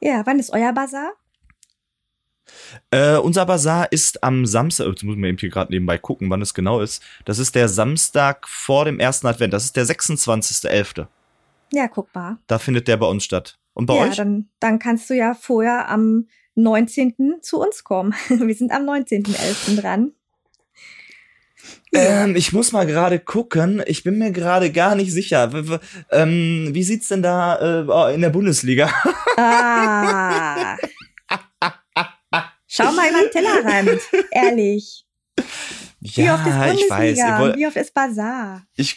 Ja, wann ist euer Bazar? Äh, unser Bazar ist am Samstag, jetzt muss man eben hier gerade nebenbei gucken, wann es genau ist. Das ist der Samstag vor dem ersten Advent. Das ist der 26.11. Ja, guck mal. Da findet der bei uns statt. Und bei ja, euch? Dann, dann kannst du ja vorher am 19. zu uns kommen. Wir sind am 19.11. dran. Ähm, ich muss mal gerade gucken. Ich bin mir gerade gar nicht sicher. W ähm, wie sieht's denn da äh, in der Bundesliga? Ah. Schau mal über den Tellerrand, ehrlich. Wie ja, oft ist Bundesliga? ich weiß. Wollt, Wie oft ist Bazar? Ich,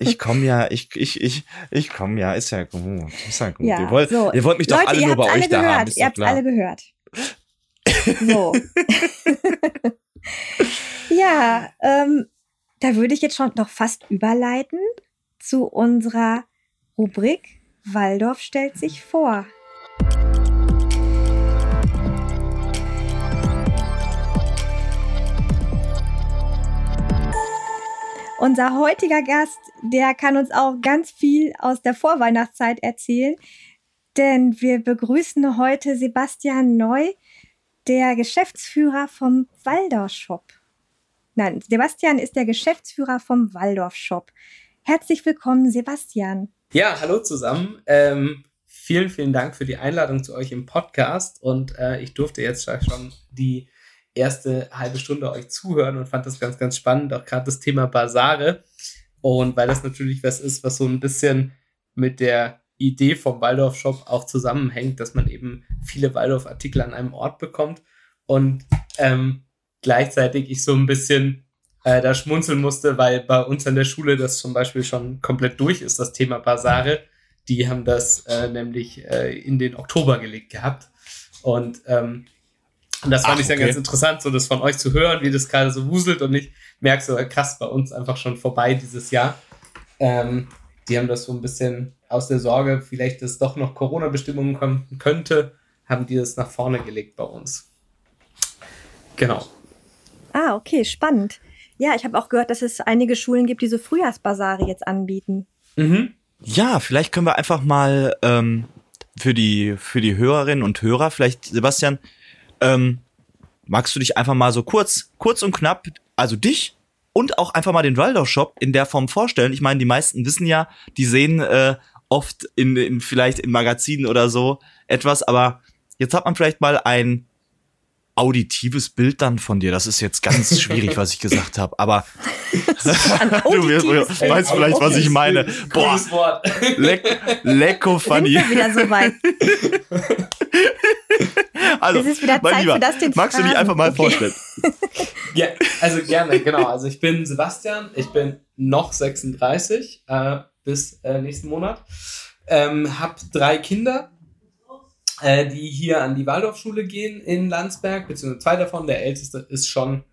ich komme ja, ich, ich, ich, ich komme ja, ist ja gut. Ist ja gut. Ja, ihr, wollt, so. ihr wollt mich doch Leute, alle nur bei euch gehört. da haben. Ihr habt alle gehört. So. ja, ähm, da würde ich jetzt schon noch fast überleiten zu unserer Rubrik Waldorf stellt sich vor. Unser heutiger Gast, der kann uns auch ganz viel aus der Vorweihnachtszeit erzählen, denn wir begrüßen heute Sebastian Neu, der Geschäftsführer vom Waldorf Shop. Nein, Sebastian ist der Geschäftsführer vom Waldorf Shop. Herzlich willkommen, Sebastian. Ja, hallo zusammen. Ähm, vielen, vielen Dank für die Einladung zu euch im Podcast und äh, ich durfte jetzt schon die erste halbe Stunde euch zuhören und fand das ganz, ganz spannend, auch gerade das Thema Basare. Und weil das natürlich was ist, was so ein bisschen mit der Idee vom Waldorf-Shop auch zusammenhängt, dass man eben viele Waldorf-Artikel an einem Ort bekommt und ähm, gleichzeitig ich so ein bisschen äh, da schmunzeln musste, weil bei uns an der Schule das zum Beispiel schon komplett durch ist, das Thema Basare. Die haben das äh, nämlich äh, in den Oktober gelegt gehabt. Und ähm, und das fand Ach, ich dann okay. ganz interessant, so das von euch zu hören, wie das gerade so wuselt und ich merke so, krass, bei uns einfach schon vorbei dieses Jahr. Ähm, die haben das so ein bisschen aus der Sorge, vielleicht, dass doch noch Corona-Bestimmungen kommen könnte, haben die das nach vorne gelegt bei uns. Genau. Ah, okay, spannend. Ja, ich habe auch gehört, dass es einige Schulen gibt, die so Frühjahrsbasare jetzt anbieten. Mhm. Ja, vielleicht können wir einfach mal ähm, für die für die Hörerinnen und Hörer, vielleicht Sebastian, ähm, magst du dich einfach mal so kurz, kurz und knapp, also dich und auch einfach mal den Waldorf Shop in der Form vorstellen. Ich meine, die meisten wissen ja, die sehen äh, oft in, in vielleicht in Magazinen oder so etwas, aber jetzt hat man vielleicht mal ein auditives Bild dann von dir. Das ist jetzt ganz schwierig, was ich gesagt habe, aber du wirst, weißt vielleicht, was ich meine. Boah, leck, lecko funny. wieder so weit. also, es ist wieder Zeit Lieber, magst du dich einfach mal okay. vorstellen? ja, also gerne, genau. Also ich bin Sebastian, ich bin noch 36 äh, bis äh, nächsten Monat, ähm, habe drei Kinder, äh, die hier an die Waldorfschule gehen in Landsberg, beziehungsweise zwei davon, der älteste ist schon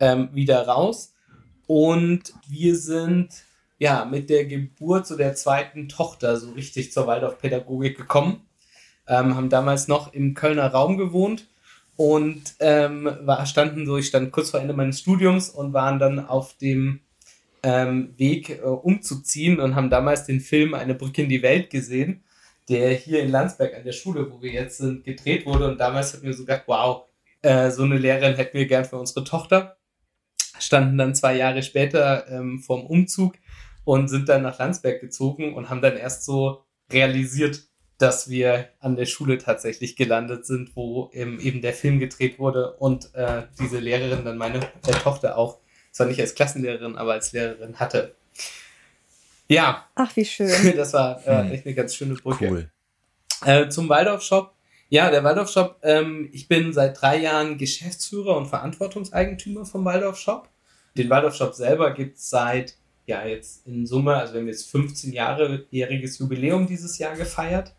ähm, wieder raus. Und wir sind ja mit der Geburt so der zweiten Tochter so richtig zur Waldorfpädagogik gekommen ähm, haben damals noch im Kölner Raum gewohnt und ähm, war, standen so, ich stand kurz vor Ende meines Studiums und waren dann auf dem ähm, Weg äh, umzuziehen und haben damals den Film Eine Brücke in die Welt gesehen, der hier in Landsberg an der Schule, wo wir jetzt sind, gedreht wurde. Und damals hatten wir so gedacht, wow, äh, so eine Lehrerin hätten wir gern für unsere Tochter. Standen dann zwei Jahre später ähm, vorm Umzug und sind dann nach Landsberg gezogen und haben dann erst so realisiert, dass wir an der Schule tatsächlich gelandet sind, wo eben der Film gedreht wurde und äh, diese Lehrerin dann meine äh, Tochter auch, zwar nicht als Klassenlehrerin, aber als Lehrerin hatte. Ja. Ach, wie schön. Das war äh, hm. echt eine ganz schöne Brücke. Cool. Äh, zum Waldorf-Shop. Ja, der Waldorf-Shop, ähm, ich bin seit drei Jahren Geschäftsführer und Verantwortungseigentümer vom Waldorf-Shop. Den Waldorf-Shop selber gibt es seit, ja, jetzt in Summe, also wir haben jetzt 15 Jahre-jähriges Jubiläum dieses Jahr gefeiert.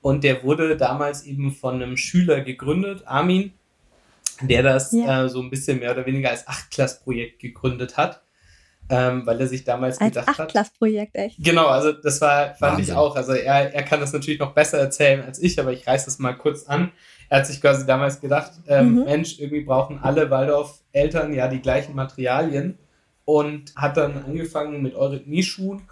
Und der wurde damals eben von einem Schüler gegründet, Armin, der das ja. äh, so ein bisschen mehr oder weniger als Achtklassprojekt gegründet hat. Ähm, weil er sich damals als gedacht hat. Achtklassprojekt, echt. Genau, also das war, fand Wahnsinn. ich auch. Also er, er kann das natürlich noch besser erzählen als ich, aber ich reiße das mal kurz an. Er hat sich quasi damals gedacht, ähm, mhm. Mensch, irgendwie brauchen alle Waldorf-Eltern ja die gleichen Materialien und hat dann angefangen mit Eurythmie-Schuhen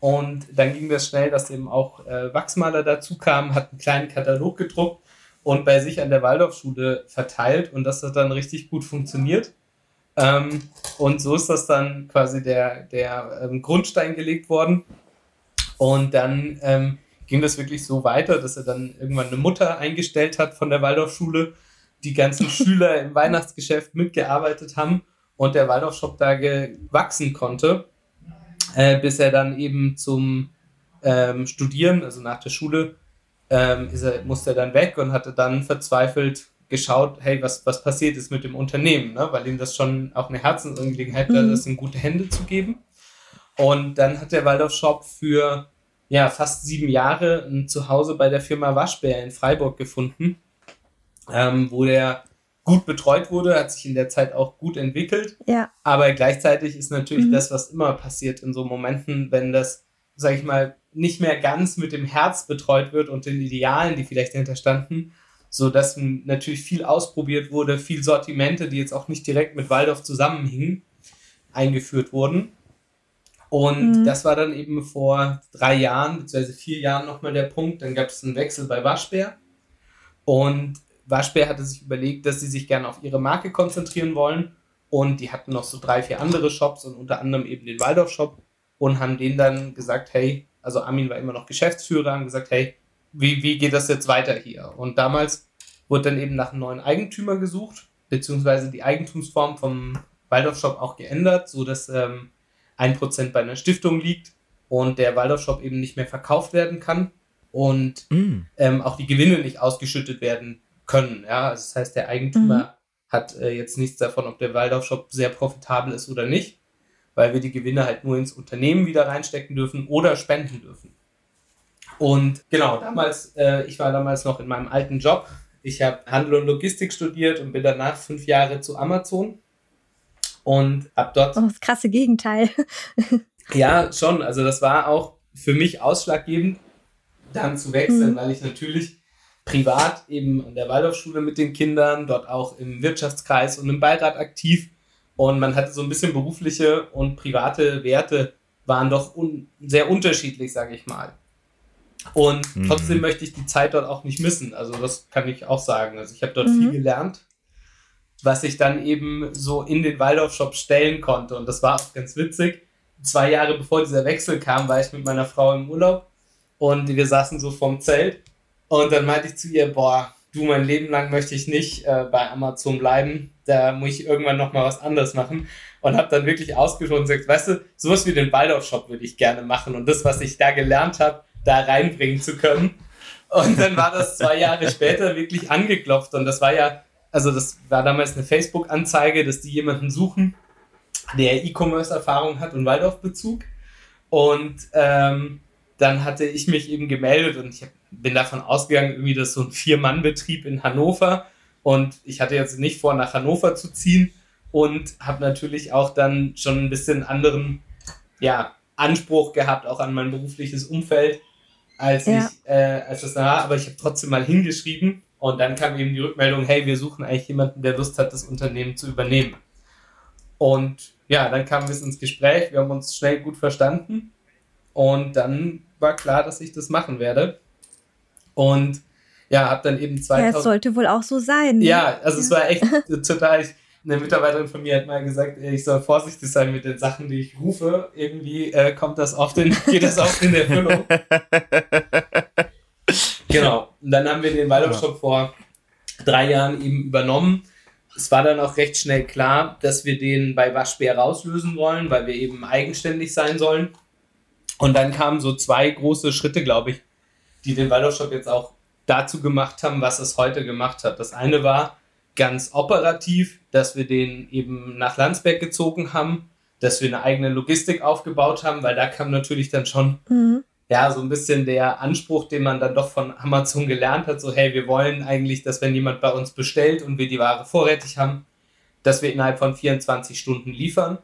und dann ging das schnell, dass eben auch äh, Wachsmaler dazu kamen, hat einen kleinen Katalog gedruckt und bei sich an der Waldorfschule verteilt und das hat dann richtig gut funktioniert. Ähm, und so ist das dann quasi der, der ähm, Grundstein gelegt worden. Und dann ähm, ging das wirklich so weiter, dass er dann irgendwann eine Mutter eingestellt hat von der Waldorfschule, die ganzen Schüler im Weihnachtsgeschäft mitgearbeitet haben und der Waldorfshop da gewachsen konnte äh, bis er dann eben zum ähm, Studieren, also nach der Schule, ähm, er, musste er dann weg und hatte dann verzweifelt geschaut, hey, was, was passiert ist mit dem Unternehmen, ne? weil ihm das schon auch eine Herzensangelegenheit war, mhm. das in gute Hände zu geben. Und dann hat der Waldorf Shop für ja, fast sieben Jahre ein Zuhause bei der Firma Waschbär in Freiburg gefunden, ähm, wo der gut betreut wurde, hat sich in der Zeit auch gut entwickelt. Ja. Aber gleichzeitig ist natürlich mhm. das, was immer passiert in so Momenten, wenn das, sag ich mal, nicht mehr ganz mit dem Herz betreut wird und den Idealen, die vielleicht dahinter standen, so dass natürlich viel ausprobiert wurde, viel Sortimente, die jetzt auch nicht direkt mit Waldorf zusammenhingen, eingeführt wurden. Und mhm. das war dann eben vor drei Jahren, beziehungsweise vier Jahren nochmal der Punkt. Dann gab es einen Wechsel bei Waschbär. Und Waschbär hatte sich überlegt, dass sie sich gerne auf ihre Marke konzentrieren wollen. Und die hatten noch so drei, vier andere Shops und unter anderem eben den Waldorf-Shop und haben denen dann gesagt, hey, also Armin war immer noch Geschäftsführer, haben gesagt, hey, wie, wie geht das jetzt weiter hier? Und damals wurde dann eben nach einem neuen Eigentümer gesucht, beziehungsweise die Eigentumsform vom Waldorf-Shop auch geändert, so dass ähm, ein Prozent bei einer Stiftung liegt und der Waldorf-Shop eben nicht mehr verkauft werden kann. und mm. ähm, auch die Gewinne nicht ausgeschüttet werden können. Ja, also das heißt, der Eigentümer mhm. hat äh, jetzt nichts davon, ob der Waldorf-Shop sehr profitabel ist oder nicht, weil wir die Gewinne halt nur ins Unternehmen wieder reinstecken dürfen oder spenden dürfen. Und genau, damals, äh, ich war damals noch in meinem alten Job. Ich habe Handel und Logistik studiert und bin danach fünf Jahre zu Amazon und ab dort. Oh, das krasse Gegenteil. ja, schon. Also das war auch für mich ausschlaggebend, dann zu wechseln, mhm. weil ich natürlich privat eben an der Waldorfschule mit den Kindern, dort auch im Wirtschaftskreis und im Beirat aktiv. Und man hatte so ein bisschen berufliche und private Werte waren doch un sehr unterschiedlich, sage ich mal. Und mhm. trotzdem möchte ich die Zeit dort auch nicht missen. Also das kann ich auch sagen. Also ich habe dort mhm. viel gelernt, was ich dann eben so in den Waldorf-Shop stellen konnte. Und das war auch ganz witzig. Zwei Jahre bevor dieser Wechsel kam, war ich mit meiner Frau im Urlaub und wir saßen so vorm Zelt und dann meinte ich zu ihr, boah, du, mein Leben lang möchte ich nicht äh, bei Amazon bleiben, da muss ich irgendwann nochmal was anderes machen. Und habe dann wirklich ausgesprochen und gesagt, weißt du, sowas wie den Waldorf-Shop würde ich gerne machen und das, was ich da gelernt habe, da reinbringen zu können. Und dann war das zwei Jahre später wirklich angeklopft und das war ja, also das war damals eine Facebook-Anzeige, dass die jemanden suchen, der E-Commerce-Erfahrung hat und Waldorf-Bezug. Und ähm, dann hatte ich mich eben gemeldet und ich bin davon ausgegangen, irgendwie, das so ein Vier-Mann-Betrieb in Hannover und ich hatte jetzt nicht vor, nach Hannover zu ziehen und habe natürlich auch dann schon ein bisschen anderen ja, Anspruch gehabt, auch an mein berufliches Umfeld, als ja. ich, äh, als das war, aber ich habe trotzdem mal hingeschrieben und dann kam eben die Rückmeldung, hey, wir suchen eigentlich jemanden, der Lust hat, das Unternehmen zu übernehmen. Und ja, dann kamen wir ins Gespräch, wir haben uns schnell gut verstanden und dann war klar, dass ich das machen werde. Und ja, habe dann eben 2000. Ja, es sollte wohl auch so sein. Ne? Ja, also ja. es war echt total. Eine Mitarbeiterin von mir hat mal gesagt, ich soll vorsichtig sein mit den Sachen, die ich rufe. Irgendwie äh, kommt das oft in, geht das oft in Erfüllung. genau. Und dann haben wir den Waldorfshop vor drei Jahren eben übernommen. Es war dann auch recht schnell klar, dass wir den bei Waschbär rauslösen wollen, weil wir eben eigenständig sein sollen. Und dann kamen so zwei große Schritte, glaube ich, die den Waldorfshop jetzt auch dazu gemacht haben, was es heute gemacht hat. Das eine war ganz operativ, dass wir den eben nach Landsberg gezogen haben, dass wir eine eigene Logistik aufgebaut haben, weil da kam natürlich dann schon mhm. ja so ein bisschen der Anspruch, den man dann doch von Amazon gelernt hat, so hey, wir wollen eigentlich, dass wenn jemand bei uns bestellt und wir die Ware vorrätig haben, dass wir innerhalb von 24 Stunden liefern.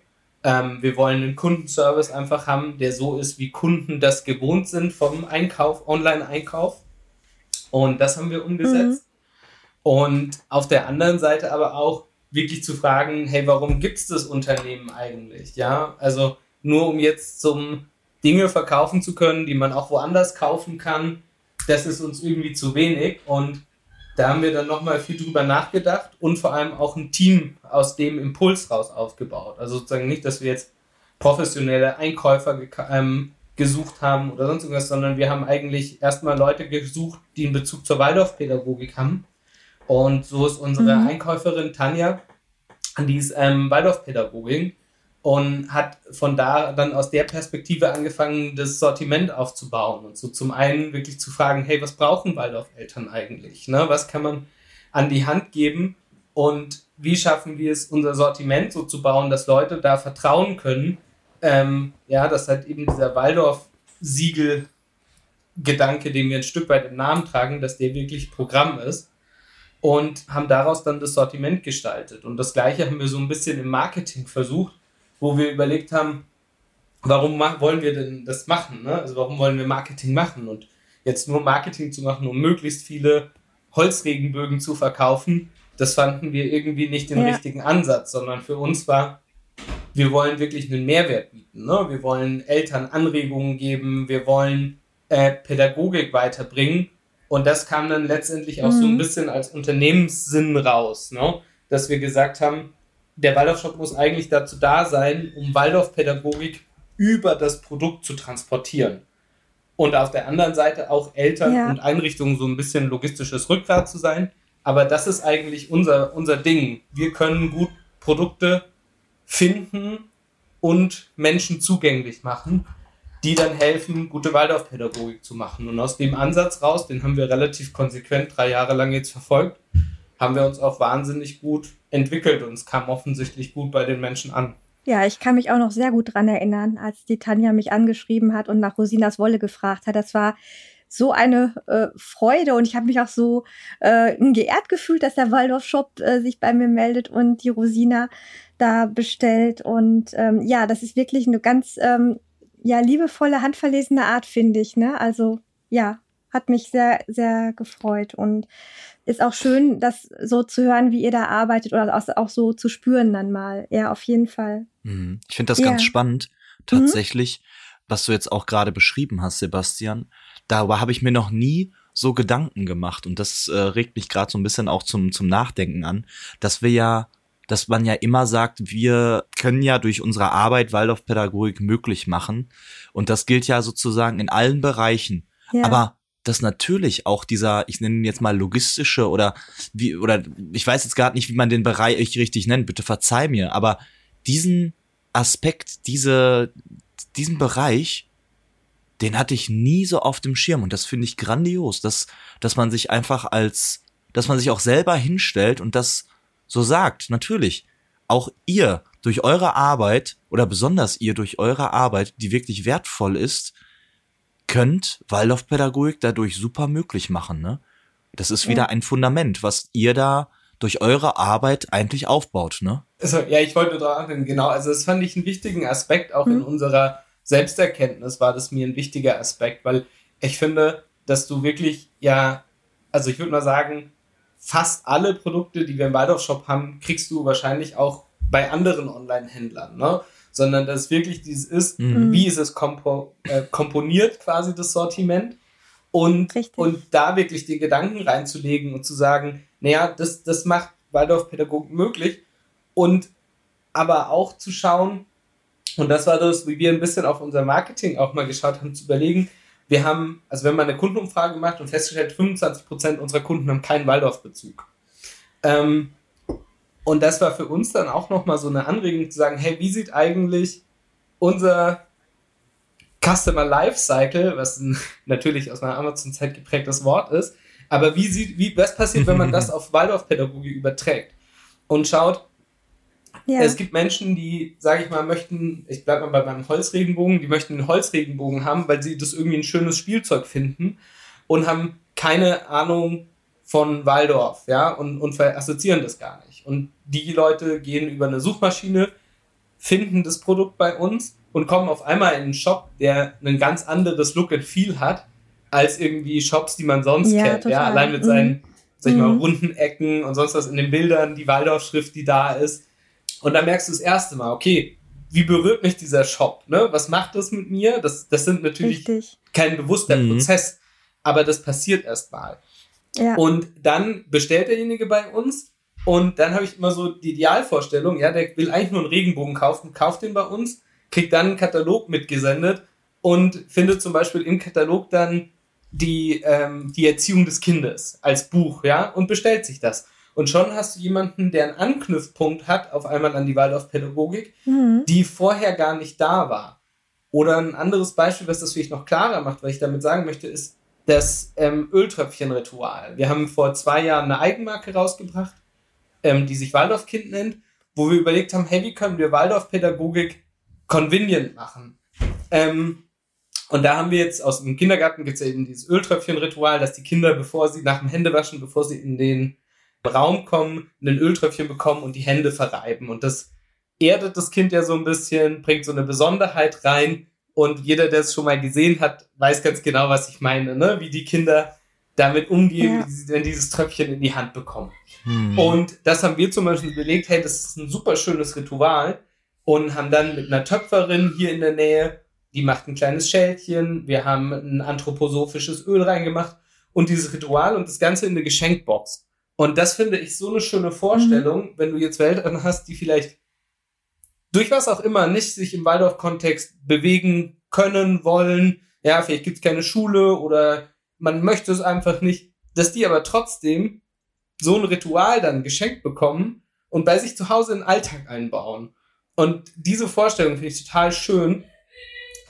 Ähm, wir wollen einen Kundenservice einfach haben, der so ist, wie Kunden das gewohnt sind vom Einkauf, Online-Einkauf. Und das haben wir umgesetzt. Mhm. Und auf der anderen Seite aber auch wirklich zu fragen, hey, warum gibt es das Unternehmen eigentlich? Ja, also nur um jetzt zum Dinge verkaufen zu können, die man auch woanders kaufen kann, das ist uns irgendwie zu wenig. Und da haben wir dann nochmal viel drüber nachgedacht und vor allem auch ein Team aus dem Impuls raus aufgebaut. Also sozusagen nicht, dass wir jetzt professionelle Einkäufer ge ähm, gesucht haben oder sonst irgendwas, sondern wir haben eigentlich erstmal Leute gesucht, die einen Bezug zur Waldorfpädagogik haben. Und so ist unsere mhm. Einkäuferin Tanja, die ist ähm, Waldorfpädagogin und hat von da dann aus der Perspektive angefangen, das Sortiment aufzubauen und so zum einen wirklich zu fragen, hey, was brauchen Waldorf-Eltern eigentlich? Ne? Was kann man an die Hand geben und wie schaffen wir es, unser Sortiment so zu bauen, dass Leute da vertrauen können? Ähm, ja, dass halt eben dieser Waldorf-Siegel-Gedanke, den wir ein Stück weit im Namen tragen, dass der wirklich Programm ist und haben daraus dann das Sortiment gestaltet. Und das Gleiche haben wir so ein bisschen im Marketing versucht, wo wir überlegt haben, warum wollen wir denn das machen? Ne? Also warum wollen wir Marketing machen? Und jetzt nur Marketing zu machen, um möglichst viele Holzregenbögen zu verkaufen, das fanden wir irgendwie nicht den ja. richtigen Ansatz, sondern für uns war, wir wollen wirklich einen Mehrwert bieten. Ne? Wir wollen Eltern Anregungen geben, wir wollen äh, Pädagogik weiterbringen. Und das kam dann letztendlich auch mhm. so ein mhm. bisschen als Unternehmenssinn raus, ne? dass wir gesagt haben, der Waldorf-Shop muss eigentlich dazu da sein, um Waldorf-Pädagogik über das Produkt zu transportieren. Und auf der anderen Seite auch Eltern ja. und Einrichtungen so ein bisschen logistisches Rückgrat zu sein. Aber das ist eigentlich unser, unser Ding. Wir können gut Produkte finden und Menschen zugänglich machen. Die dann helfen, gute Waldorfpädagogik zu machen. Und aus dem Ansatz raus, den haben wir relativ konsequent drei Jahre lang jetzt verfolgt, haben wir uns auch wahnsinnig gut entwickelt und es kam offensichtlich gut bei den Menschen an. Ja, ich kann mich auch noch sehr gut dran erinnern, als die Tanja mich angeschrieben hat und nach Rosinas Wolle gefragt hat. Das war so eine äh, Freude und ich habe mich auch so äh, geehrt gefühlt, dass der Waldorf Shop äh, sich bei mir meldet und die Rosina da bestellt. Und ähm, ja, das ist wirklich eine ganz ähm, ja, liebevolle, handverlesene Art, finde ich. Ne? Also ja, hat mich sehr, sehr gefreut und ist auch schön, das so zu hören, wie ihr da arbeitet oder auch so zu spüren dann mal. Ja, auf jeden Fall. Mhm. Ich finde das ja. ganz spannend, tatsächlich, mhm. was du jetzt auch gerade beschrieben hast, Sebastian. Darüber habe ich mir noch nie so Gedanken gemacht und das äh, regt mich gerade so ein bisschen auch zum, zum Nachdenken an, dass wir ja dass man ja immer sagt, wir können ja durch unsere Arbeit Waldorfpädagogik möglich machen. Und das gilt ja sozusagen in allen Bereichen. Ja. Aber dass natürlich auch dieser, ich nenne ihn jetzt mal logistische oder wie, oder ich weiß jetzt gar nicht, wie man den Bereich richtig nennt, bitte verzeih mir, aber diesen Aspekt, diese, diesen Bereich, den hatte ich nie so auf dem Schirm und das finde ich grandios, dass, dass man sich einfach als, dass man sich auch selber hinstellt und das so sagt, natürlich, auch ihr durch eure Arbeit oder besonders ihr durch eure Arbeit, die wirklich wertvoll ist, könnt Waldorfpädagogik dadurch super möglich machen, ne? Das ist wieder ja. ein Fundament, was ihr da durch eure Arbeit eigentlich aufbaut, ne? Also, ja, ich wollte darauf genau. Also, das fand ich einen wichtigen Aspekt, auch mhm. in unserer Selbsterkenntnis war das mir ein wichtiger Aspekt, weil ich finde, dass du wirklich, ja, also ich würde mal sagen, fast alle Produkte, die wir im Waldorf Shop haben, kriegst du wahrscheinlich auch bei anderen Online-Händlern, ne? Sondern dass wirklich dieses ist, mhm. wie ist es kompo äh, komponiert quasi das Sortiment und, und da wirklich den Gedanken reinzulegen und zu sagen, naja, das, das macht Waldorf-Pädagogik möglich und aber auch zu schauen, und das war das, wie wir ein bisschen auf unser Marketing auch mal geschaut haben, zu überlegen, wir haben, also wenn man eine Kundenumfrage macht und festgestellt, 25% unserer Kunden haben keinen Waldorf-Bezug. Ähm, und das war für uns dann auch nochmal so eine Anregung zu sagen, hey, wie sieht eigentlich unser Customer Lifecycle, was natürlich aus meiner Amazon-Zeit geprägtes Wort ist, aber wie sieht, wie, was passiert, wenn man das auf Waldorf-Pädagogik überträgt und schaut, ja. Es gibt Menschen, die, sage ich mal, möchten, ich bleibe mal bei meinem Holzregenbogen, die möchten einen Holzregenbogen haben, weil sie das irgendwie ein schönes Spielzeug finden und haben keine Ahnung von Waldorf, ja, und, und assoziieren das gar nicht. Und die Leute gehen über eine Suchmaschine, finden das Produkt bei uns und kommen auf einmal in einen Shop, der ein ganz anderes Look and Feel hat, als irgendwie Shops, die man sonst ja, kennt. Total. Ja, allein mit seinen, mhm. sag ich mal, mhm. runden Ecken und sonst was in den Bildern, die Waldorf-Schrift, die da ist. Und dann merkst du das erste Mal, okay, wie berührt mich dieser Shop? Ne? Was macht das mit mir? Das, das sind natürlich Richtig. kein bewusster mhm. Prozess, aber das passiert erst mal. Ja. Und dann bestellt derjenige bei uns und dann habe ich immer so die Idealvorstellung, ja, der will eigentlich nur einen Regenbogen kaufen, kauft den bei uns, kriegt dann einen Katalog mitgesendet und findet zum Beispiel im Katalog dann die, ähm, die Erziehung des Kindes als Buch, ja, und bestellt sich das. Und schon hast du jemanden, der einen Anknüpfpunkt hat, auf einmal an die Waldorfpädagogik, mhm. die vorher gar nicht da war. Oder ein anderes Beispiel, was das vielleicht noch klarer macht, was ich damit sagen möchte, ist das ähm, Öltröpfchen-Ritual. Wir haben vor zwei Jahren eine Eigenmarke rausgebracht, ähm, die sich Waldorfkind nennt, wo wir überlegt haben, hey, wie können wir Waldorfpädagogik convenient machen? Ähm, und da haben wir jetzt aus dem Kindergarten gibt es ja eben dieses Öltröpfchen-Ritual, dass die Kinder, bevor sie nach dem Händewaschen, bevor sie in den Raum kommen, ein Öltröpfchen bekommen und die Hände verreiben. Und das erdet das Kind ja so ein bisschen, bringt so eine Besonderheit rein. Und jeder, der es schon mal gesehen hat, weiß ganz genau, was ich meine, ne? wie die Kinder damit umgehen, ja. wenn dieses Tröpfchen in die Hand bekommen. Hm. Und das haben wir zum Beispiel überlegt, hey, das ist ein super schönes Ritual und haben dann mit einer Töpferin hier in der Nähe, die macht ein kleines Schälchen, wir haben ein anthroposophisches Öl reingemacht und dieses Ritual und das Ganze in eine Geschenkbox. Und das finde ich so eine schöne Vorstellung, mhm. wenn du jetzt Eltern hast, die vielleicht durch was auch immer nicht sich im Waldorf-Kontext bewegen können, wollen. Ja, vielleicht gibt es keine Schule oder man möchte es einfach nicht, dass die aber trotzdem so ein Ritual dann geschenkt bekommen und bei sich zu Hause in den Alltag einbauen. Und diese Vorstellung finde ich total schön,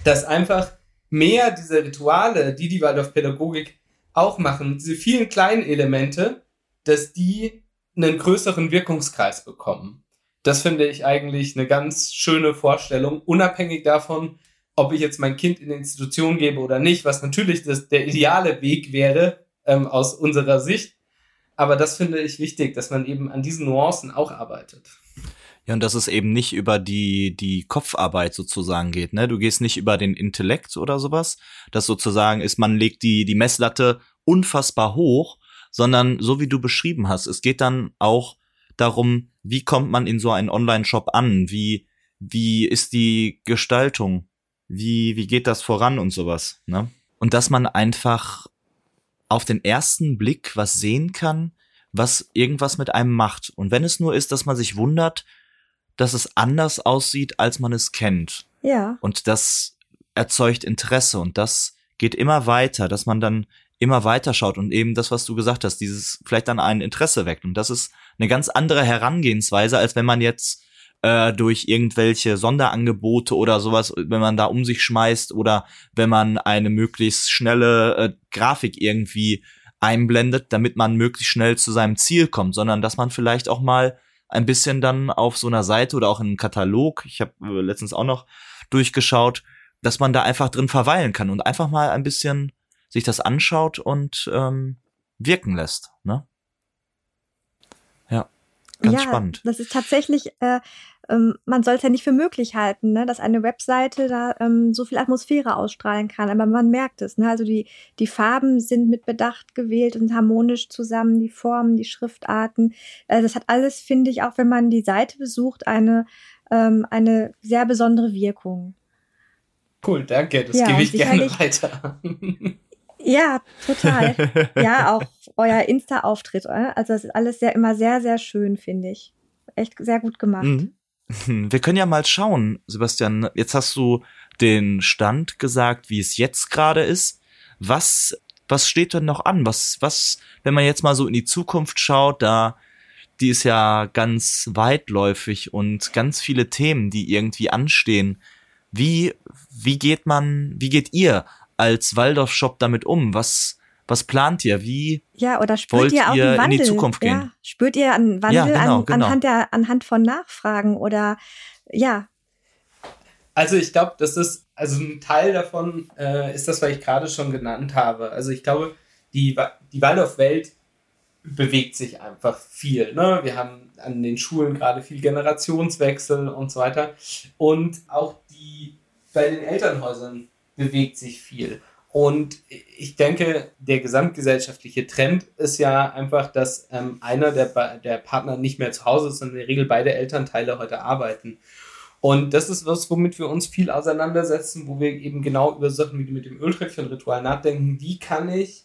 dass einfach mehr diese Rituale, die die Waldorfpädagogik auch machen, diese vielen kleinen Elemente, dass die einen größeren Wirkungskreis bekommen. Das finde ich eigentlich eine ganz schöne Vorstellung, unabhängig davon, ob ich jetzt mein Kind in eine Institution gebe oder nicht, was natürlich das, der ideale Weg wäre ähm, aus unserer Sicht. Aber das finde ich wichtig, dass man eben an diesen Nuancen auch arbeitet. Ja, und dass es eben nicht über die, die Kopfarbeit sozusagen geht, ne? Du gehst nicht über den Intellekt oder sowas. Das sozusagen ist, man legt die, die Messlatte unfassbar hoch, sondern so wie du beschrieben hast, es geht dann auch darum, wie kommt man in so einen Online-Shop an? Wie, wie ist die Gestaltung? Wie, wie geht das voran und sowas, ne? Und dass man einfach auf den ersten Blick was sehen kann, was irgendwas mit einem macht. Und wenn es nur ist, dass man sich wundert, dass es anders aussieht, als man es kennt. Ja. Und das erzeugt Interesse und das geht immer weiter, dass man dann immer weiter schaut und eben das, was du gesagt hast, dieses vielleicht dann ein Interesse weckt. Und das ist eine ganz andere Herangehensweise, als wenn man jetzt äh, durch irgendwelche Sonderangebote oder sowas, wenn man da um sich schmeißt oder wenn man eine möglichst schnelle äh, Grafik irgendwie einblendet, damit man möglichst schnell zu seinem Ziel kommt, sondern dass man vielleicht auch mal ein bisschen dann auf so einer Seite oder auch in einem Katalog, ich habe äh, letztens auch noch durchgeschaut, dass man da einfach drin verweilen kann und einfach mal ein bisschen sich das anschaut und ähm, wirken lässt. Ne? Ja, ganz ja, spannend. Das ist tatsächlich, äh, ähm, man soll es ja nicht für möglich halten, ne, dass eine Webseite da ähm, so viel Atmosphäre ausstrahlen kann, aber man merkt es. Ne? Also die, die Farben sind mit Bedacht gewählt und harmonisch zusammen, die Formen, die Schriftarten. Äh, das hat alles, finde ich, auch wenn man die Seite besucht, eine, ähm, eine sehr besondere Wirkung. Cool, danke. Das ja, gebe ich gerne weiter. Ja, total. ja, auch euer Insta-Auftritt. Also das ist alles sehr, immer sehr, sehr schön, finde ich. Echt sehr gut gemacht. Mhm. Wir können ja mal schauen, Sebastian. Jetzt hast du den Stand gesagt, wie es jetzt gerade ist. Was, was steht denn noch an? Was, was, wenn man jetzt mal so in die Zukunft schaut, da, die ist ja ganz weitläufig und ganz viele Themen, die irgendwie anstehen. Wie, wie geht man, wie geht ihr als Waldorf-Shop damit um? Was, was plant ihr? Wie ja, oder spürt wollt ihr, auch ihr in die Zukunft gehen? Ja, spürt ihr einen Wandel ja, genau, an, genau. anhand, der, anhand von Nachfragen oder ja? Also ich glaube, das ist, also ein Teil davon äh, ist das, was ich gerade schon genannt habe. Also ich glaube, die, die Waldorf-Welt bewegt sich einfach viel. Ne? Wir haben an den Schulen gerade viel Generationswechsel und so weiter. Und auch die bei den Elternhäusern bewegt sich viel. Und ich denke, der gesamtgesellschaftliche Trend ist ja einfach, dass ähm, einer der, der Partner nicht mehr zu Hause ist, sondern in der Regel beide Elternteile heute arbeiten. Und das ist was, womit wir uns viel auseinandersetzen, wo wir eben genau über Sachen wie mit dem Öltröpfchen-Ritual nachdenken. Wie kann ich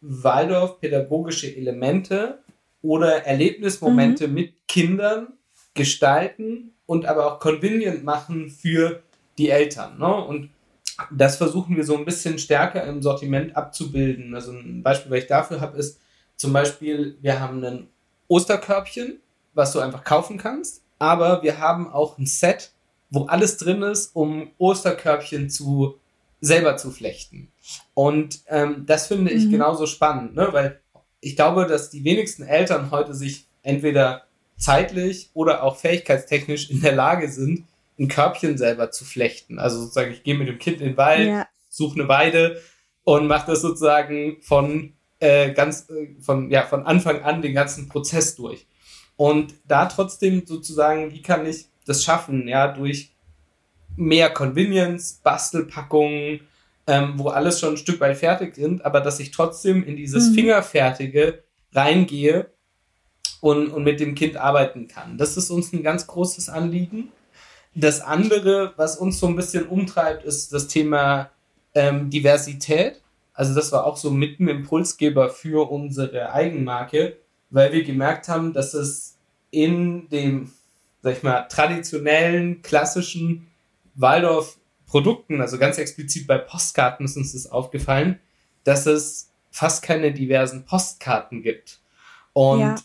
Waldorf pädagogische Elemente oder Erlebnismomente mhm. mit Kindern gestalten und aber auch convenient machen für die Eltern. Ne? Und das versuchen wir so ein bisschen stärker im Sortiment abzubilden. Also ein Beispiel, was ich dafür habe, ist zum Beispiel, wir haben ein Osterkörbchen, was du einfach kaufen kannst, aber wir haben auch ein Set, wo alles drin ist, um Osterkörbchen zu selber zu flechten. Und ähm, das finde ich mhm. genauso spannend, ne? weil ich glaube, dass die wenigsten Eltern heute sich entweder zeitlich oder auch fähigkeitstechnisch in der Lage sind, ein Körbchen selber zu flechten. Also sozusagen, ich gehe mit dem Kind in den Wald, ja. suche eine Weide und mache das sozusagen von äh, ganz äh, von ja von Anfang an den ganzen Prozess durch. Und da trotzdem sozusagen, wie kann ich das schaffen, ja, durch mehr Convenience, Bastelpackungen, ähm, wo alles schon ein Stück weit fertig sind, aber dass ich trotzdem in dieses mhm. Fingerfertige reingehe und, und mit dem Kind arbeiten kann. Das ist uns ein ganz großes Anliegen. Das andere, was uns so ein bisschen umtreibt, ist das Thema ähm, Diversität. Also das war auch so mit ein Impulsgeber für unsere Eigenmarke, weil wir gemerkt haben, dass es in dem, sag ich mal, traditionellen, klassischen Waldorf-Produkten, also ganz explizit bei Postkarten ist uns das aufgefallen, dass es fast keine diversen Postkarten gibt. Und ja.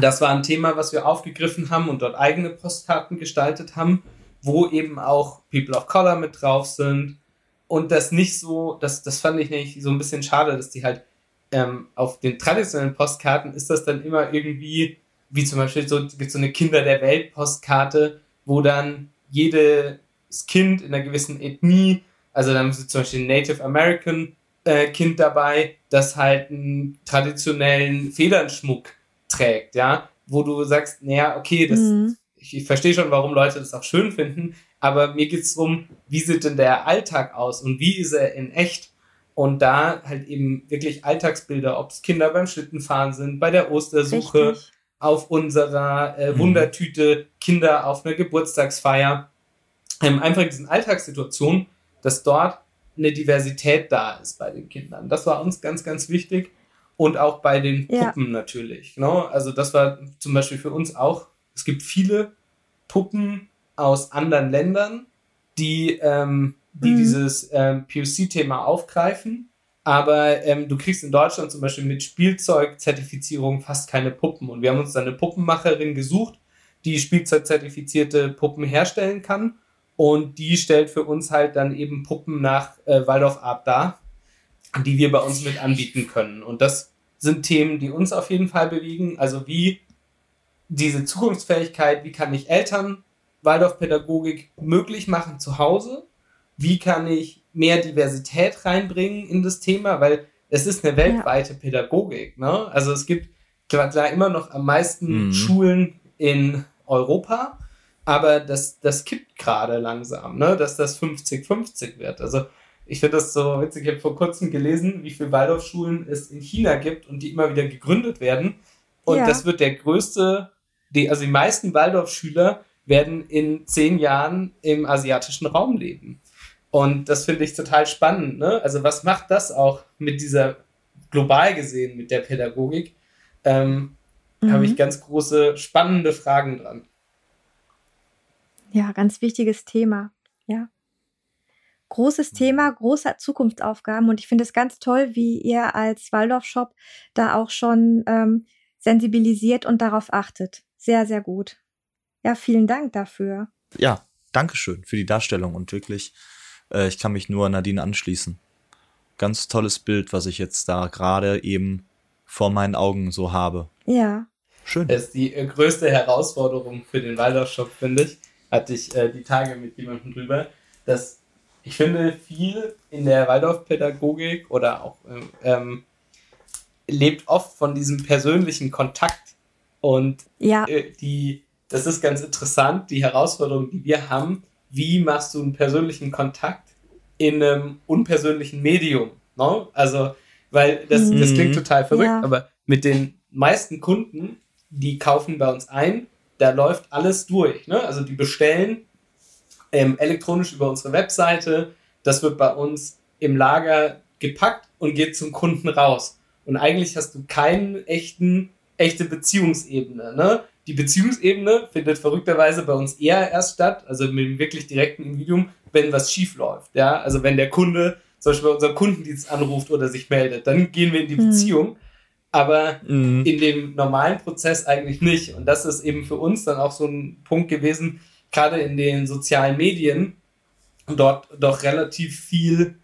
das war ein Thema, was wir aufgegriffen haben und dort eigene Postkarten gestaltet haben wo eben auch People of Color mit drauf sind, und das nicht so, das, das fand ich nicht so ein bisschen schade, dass die halt ähm, auf den traditionellen Postkarten ist das dann immer irgendwie, wie zum Beispiel so, gibt so eine Kinder der Welt Postkarte, wo dann jedes Kind in einer gewissen Ethnie, also dann ist zum Beispiel ein Native American äh, Kind dabei, das halt einen traditionellen Federnschmuck trägt, ja, wo du sagst, naja, okay, das, mhm. Ich, ich verstehe schon, warum Leute das auch schön finden, aber mir geht es darum, wie sieht denn der Alltag aus und wie ist er in echt? Und da halt eben wirklich Alltagsbilder, ob es Kinder beim Schlittenfahren sind, bei der Ostersuche, Richtig. auf unserer äh, mhm. Wundertüte, Kinder auf einer Geburtstagsfeier. Ähm, einfach in diesen Alltagssituationen, dass dort eine Diversität da ist bei den Kindern. Das war uns ganz, ganz wichtig. Und auch bei den Puppen ja. natürlich. Genau? Also das war zum Beispiel für uns auch, es gibt viele Puppen aus anderen Ländern, die, ähm, die mhm. dieses ähm, POC-Thema aufgreifen. Aber ähm, du kriegst in Deutschland zum Beispiel mit Spielzeugzertifizierung fast keine Puppen. Und wir haben uns dann eine Puppenmacherin gesucht, die Spielzeugzertifizierte Puppen herstellen kann. Und die stellt für uns halt dann eben Puppen nach äh, Waldorf Art dar, die wir bei uns mit anbieten können. Und das sind Themen, die uns auf jeden Fall bewegen. Also wie diese Zukunftsfähigkeit, wie kann ich Eltern Waldorfpädagogik möglich machen zu Hause? Wie kann ich mehr Diversität reinbringen in das Thema? Weil es ist eine weltweite ja. Pädagogik. Ne? Also es gibt klar, klar immer noch am meisten mhm. Schulen in Europa aber das, das kippt gerade langsam, ne? dass das 50-50 wird. Also ich finde das so witzig, ich habe vor kurzem gelesen, wie viele Waldorfschulen es in China gibt und die immer wieder gegründet werden. Und ja. das wird der größte, die, also die meisten Waldorfschüler werden in zehn Jahren im asiatischen Raum leben. Und das finde ich total spannend. Ne? Also was macht das auch mit dieser, global gesehen, mit der Pädagogik? Ähm, mhm. Habe ich ganz große, spannende Fragen dran. Ja, ganz wichtiges Thema. Ja. Großes mhm. Thema, große Zukunftsaufgaben und ich finde es ganz toll, wie ihr als Waldorf-Shop da auch schon ähm, sensibilisiert und darauf achtet. Sehr, sehr gut. Ja, vielen Dank dafür. Ja, Dankeschön für die Darstellung und wirklich, äh, ich kann mich nur Nadine anschließen. Ganz tolles Bild, was ich jetzt da gerade eben vor meinen Augen so habe. Ja. Schön. Das ist die äh, größte Herausforderung für den Waldorf-Shop, finde ich hatte ich äh, die Tage mit jemandem drüber, dass ich finde, viel in der Waldorfpädagogik oder auch ähm, lebt oft von diesem persönlichen Kontakt. Und ja. äh, die, das ist ganz interessant, die Herausforderung, die wir haben, wie machst du einen persönlichen Kontakt in einem unpersönlichen Medium? No? Also, weil das, mhm. das klingt total verrückt, ja. aber mit den meisten Kunden, die kaufen bei uns ein da läuft alles durch. Ne? Also die bestellen ähm, elektronisch über unsere Webseite. Das wird bei uns im Lager gepackt und geht zum Kunden raus. Und eigentlich hast du keinen echten, echte Beziehungsebene. Ne? Die Beziehungsebene findet verrückterweise bei uns eher erst statt, also mit dem wirklich direkten Individuum, wenn was schief läuft. Ja? Also wenn der Kunde zum Beispiel bei unserem Kundendienst anruft oder sich meldet, dann gehen wir in die mhm. Beziehung aber mhm. in dem normalen Prozess eigentlich nicht. Und das ist eben für uns dann auch so ein Punkt gewesen, gerade in den sozialen Medien, dort doch relativ viel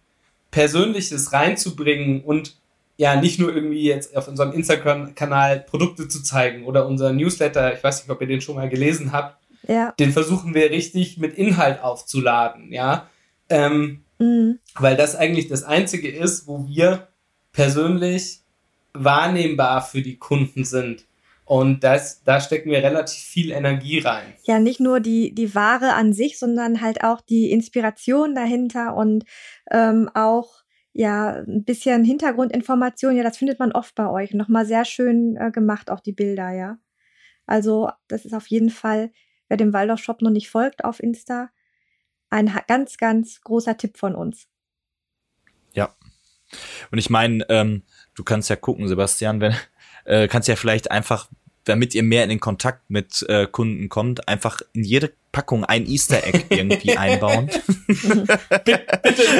Persönliches reinzubringen und ja, nicht nur irgendwie jetzt auf unserem Instagram-Kanal Produkte zu zeigen oder unser Newsletter, ich weiß nicht, ob ihr den schon mal gelesen habt, ja. den versuchen wir richtig mit Inhalt aufzuladen, ja. Ähm, mhm. Weil das eigentlich das Einzige ist, wo wir persönlich wahrnehmbar für die Kunden sind. Und das, da stecken wir relativ viel Energie rein. Ja, nicht nur die, die Ware an sich, sondern halt auch die Inspiration dahinter und ähm, auch ja ein bisschen Hintergrundinformation. Ja, das findet man oft bei euch. Nochmal sehr schön äh, gemacht, auch die Bilder, ja. Also, das ist auf jeden Fall, wer dem Waldorf Shop noch nicht folgt auf Insta, ein ganz, ganz großer Tipp von uns. Ja. Und ich meine, ähm, du kannst ja gucken, Sebastian, wenn äh, kannst ja vielleicht einfach, damit ihr mehr in den Kontakt mit äh, Kunden kommt, einfach in jede Verpackung ein Easter Egg irgendwie einbauen. Bitte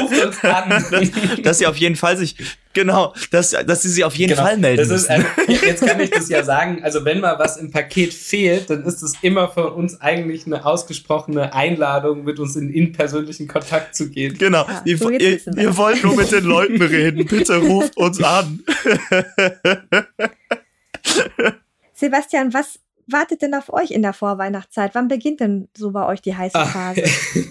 ruft uns an. dass sie auf jeden Fall sich, genau, dass, dass sie sich auf jeden Genau. Fall melden Das ist, müssen. äh, jetzt kann ich das ja sagen, also wenn mal was im Paket fehlt, dann ist es immer für uns eigentlich eine ausgesprochene Einladung, mit uns in, in persönlichen Kontakt zu gehen. Genau, Ah, ihr, so ihr, ihr wollt nur mit den Leuten reden. Bitte ruft uns an. Sebastian, was wartet denn auf euch in der Vorweihnachtszeit? Wann beginnt denn so bei euch die heiße Ah. Phase?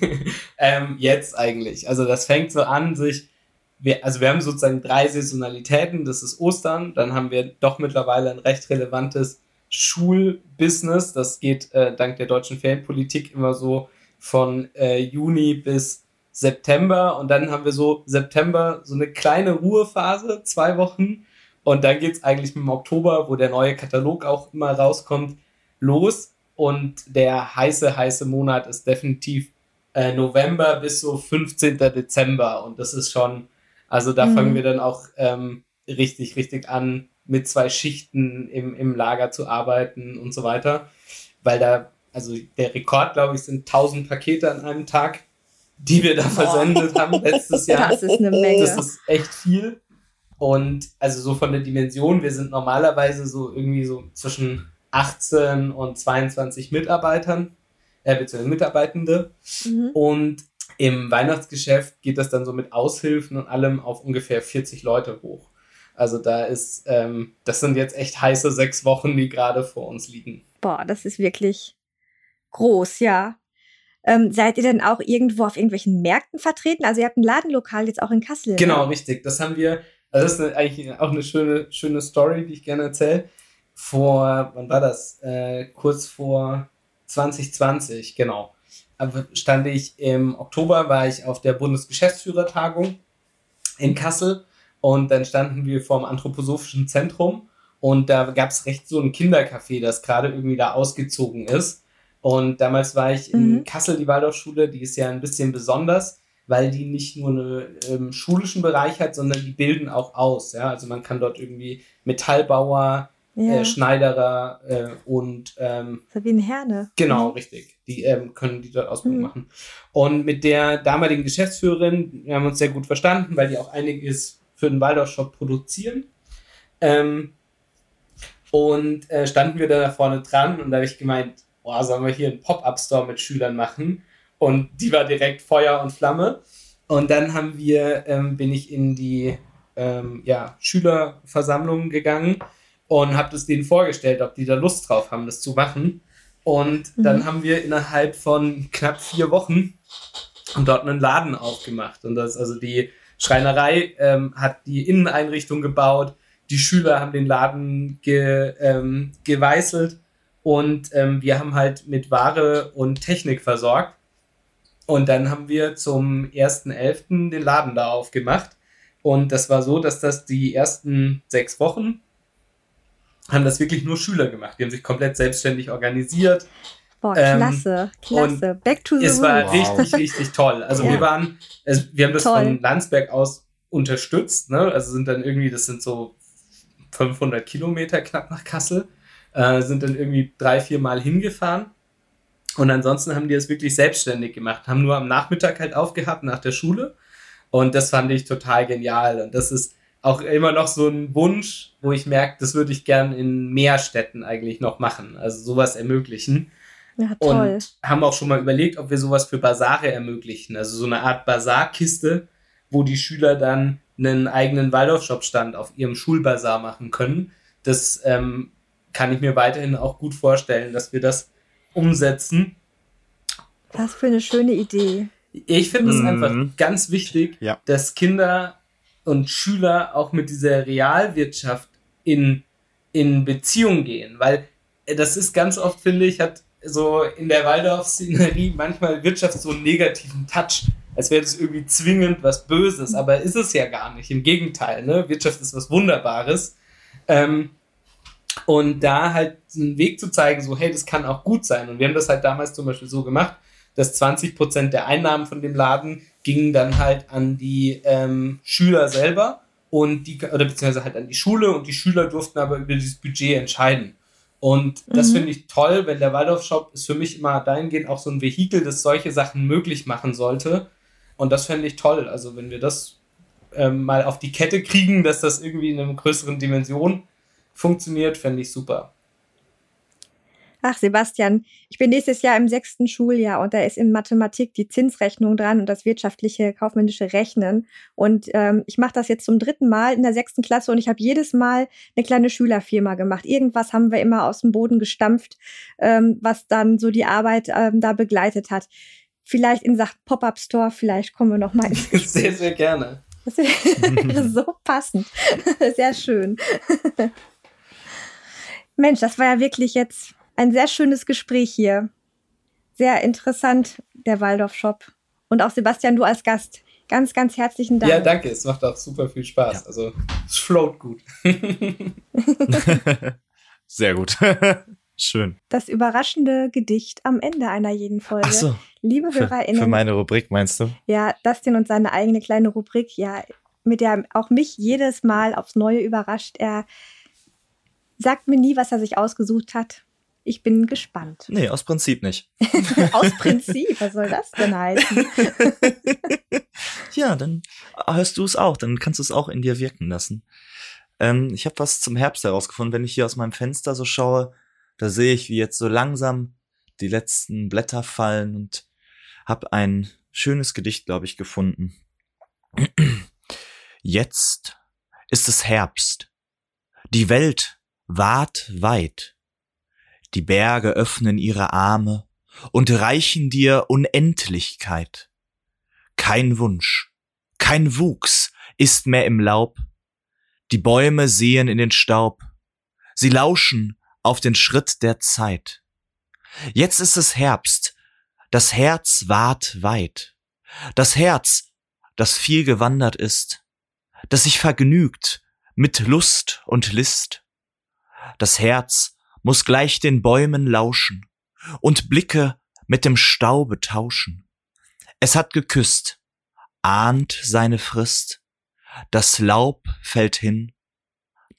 ähm, jetzt eigentlich. Also das fängt so an, sich. Wir, also wir haben sozusagen drei Saisonalitäten. Das ist Ostern, dann haben wir doch mittlerweile ein recht relevantes Schulbusiness. Das geht äh, dank der deutschen Ferienpolitik immer so von äh, Juni bis September. Und dann haben wir so September so eine kleine Ruhephase, zwei Wochen. Und dann geht's eigentlich mit dem Oktober, wo der neue Katalog auch immer rauskommt, los. Und der heiße, heiße Monat ist definitiv äh, November bis so 15. Dezember. Und das ist schon, also da Mhm. fangen wir dann auch ähm, richtig, richtig an, mit zwei Schichten im, im Lager zu arbeiten und so weiter. Weil da, also der Rekord, glaube ich, sind 1000 Pakete an einem Tag, die wir da versendet haben letztes Jahr. Das ist eine Menge. Das ist echt viel. Und also so von der Dimension, wir sind normalerweise so irgendwie so zwischen 18 und 22 Mitarbeitern, äh, beziehungsweise Mitarbeitende. Mhm. Und im Weihnachtsgeschäft geht das dann so mit Aushilfen und allem auf ungefähr 40 Leute hoch. Also da ist, ähm, das sind jetzt echt heiße sechs Wochen, die gerade vor uns liegen. Boah, das ist wirklich groß, ja. Ähm, seid ihr denn auch irgendwo auf irgendwelchen Märkten vertreten? Also ihr habt ein Ladenlokal jetzt auch in Kassel. Genau, Ne? richtig. Das haben wir, also das ist eine, eigentlich auch eine schöne, schöne Story, die ich gerne erzähle. Vor, wann war das? Äh, kurz vor 2020, genau. Stand ich im Oktober, war ich auf der Bundesgeschäftsführertagung in Kassel und dann standen wir vorm Anthroposophischen Zentrum und da gab es recht so ein Kindercafé, das gerade irgendwie da ausgezogen ist. Und damals war ich in Mhm. Kassel, die Waldorfschule, die ist ja ein bisschen besonders, weil die nicht nur einen ähm, schulischen Bereich hat, sondern die bilden auch aus. Ja? Also man kann dort irgendwie Metallbauer, Ja, äh, Schneiderer äh, und ähm, so wie ein Herne. Genau, richtig. Die ähm, können die dort Ausbildung Mhm. machen. Und mit der damaligen Geschäftsführerin, wir haben uns sehr gut verstanden, weil die auch einiges für den Waldorf-Shop produzieren. Ähm, und äh, standen wir da vorne dran und da habe ich gemeint, boah, sollen wir hier einen Pop-Up-Store mit Schülern machen? Und die war direkt Feuer und Flamme. Und dann haben wir, ähm, bin ich in die ähm, ja, Schülerversammlung gegangen und habe das denen vorgestellt, ob die da Lust drauf haben, das zu machen. Und dann Mhm. haben wir innerhalb von knapp vier Wochen dort einen Laden aufgemacht. Und das, also die Schreinerei ähm, hat die Inneneinrichtung gebaut, die Schüler haben den Laden ge, ähm, geweißelt und ähm, wir haben halt mit Ware und Technik versorgt. Und dann haben wir zum 1.11. den Laden da aufgemacht. Und das war so, dass das die ersten sechs Wochen haben das wirklich nur Schüler gemacht. Die haben sich komplett selbstständig organisiert. Boah, Ähm, klasse, klasse. Back to the Es war. Wow. richtig, richtig toll. Also Ja. wir waren, es, wir haben das Toll. von Landsberg aus unterstützt. Ne? Also sind dann irgendwie, das sind so 500 Kilometer knapp nach Kassel, äh, sind dann irgendwie drei, vier Mal hingefahren. Und ansonsten haben die es wirklich selbstständig gemacht, haben nur am Nachmittag halt aufgehabt nach der Schule. Und das fand ich total genial. Und das ist auch immer noch so ein Wunsch, wo ich merke, das würde ich gern in mehr Städten eigentlich noch machen. Also sowas ermöglichen. Ja, toll. Und haben auch schon mal überlegt, ob wir sowas für Basare ermöglichen. Also so eine Art Basarkiste, wo die Schüler dann einen eigenen Waldorf-Shop-Stand auf ihrem Schulbasar machen können. Das ähm, kann ich mir weiterhin auch gut vorstellen, dass wir das umsetzen. Was für eine schöne Idee. Ich finde es Mhm. einfach ganz wichtig, Ja. dass Kinder und Schüler auch mit dieser Realwirtschaft in, in Beziehung gehen, weil äh, das ist ganz oft, finde ich, hat so in der Waldorf-Szenerie manchmal Wirtschaft so einen negativen Touch, als wäre das irgendwie zwingend was Böses, aber ist es ja gar nicht. Im Gegenteil, ne? Wirtschaft ist was Wunderbares. Ähm, und da halt einen Weg zu zeigen, so, hey, das kann auch gut sein. Und wir haben das halt damals zum Beispiel so gemacht, dass 20% der Einnahmen von dem Laden gingen dann halt an die ähm, Schüler selber und die, oder beziehungsweise halt an die Schule und die Schüler durften aber über dieses Budget entscheiden. Und das mhm. finde ich toll, wenn der Waldorf-Shop ist für mich immer dahingehend auch so ein Vehikel, das solche Sachen möglich machen sollte. Und das fände ich toll. Also wenn wir das ähm, mal auf die Kette kriegen, dass das irgendwie in einer größeren Dimension funktioniert, fände ich super. Ach, Sebastian, ich bin nächstes Jahr im sechsten Schuljahr und da ist in Mathematik die Zinsrechnung dran und das wirtschaftliche kaufmännische Rechnen. Und ähm, ich mache das jetzt zum dritten Mal in der sechsten Klasse und ich habe jedes Mal eine kleine Schülerfirma gemacht. Irgendwas haben wir immer aus dem Boden gestampft, ähm, was dann so die Arbeit ähm, da begleitet hat. Vielleicht in Sachen Pop-up-Store, vielleicht kommen wir noch mal. Sehr, sehr gerne. Das wäre so passend. Sehr schön. Mensch, das war ja wirklich jetzt ein sehr schönes Gespräch hier. Sehr interessant, der Waldorf-Shop. Und auch Sebastian, du als Gast. Ganz, ganz herzlichen Dank. Ja, danke. Es macht auch super viel Spaß. Ja. Also, es float gut. sehr gut. Schön. Das überraschende Gedicht am Ende einer jeden Folge. Ach so. Liebe HörerInnen. Für meine Rubrik meinst du? Ja, Dustin und seine eigene kleine Rubrik, ja, mit der auch mich jedes Mal aufs Neue überrascht. Er sagt mir nie, was er sich ausgesucht hat. Ich bin gespannt. Nee, aus Prinzip nicht. aus Prinzip? Was soll das denn heißen? ja, dann hörst du es auch, dann kannst du es auch in dir wirken lassen. Ähm, ich habe was zum Herbst herausgefunden. Wenn ich hier aus meinem Fenster so schaue, da sehe ich, wie jetzt so langsam die letzten Blätter fallen und habe ein schönes Gedicht, glaube ich, gefunden. Jetzt ist es Herbst. Die Welt ward weit die Berge öffnen ihre Arme und reichen dir Unendlichkeit. Kein Wunsch, kein Wuchs ist mehr im Laub, die Bäume sehen in den Staub, sie lauschen auf den Schritt der Zeit. Jetzt ist es Herbst, das Herz ward weit, das Herz, das viel gewandert ist, das sich vergnügt mit Lust und List, das Herz, muss gleich den Bäumen lauschen und Blicke mit dem Staube tauschen. Es hat geküsst, ahnt seine Frist, das Laub fällt hin,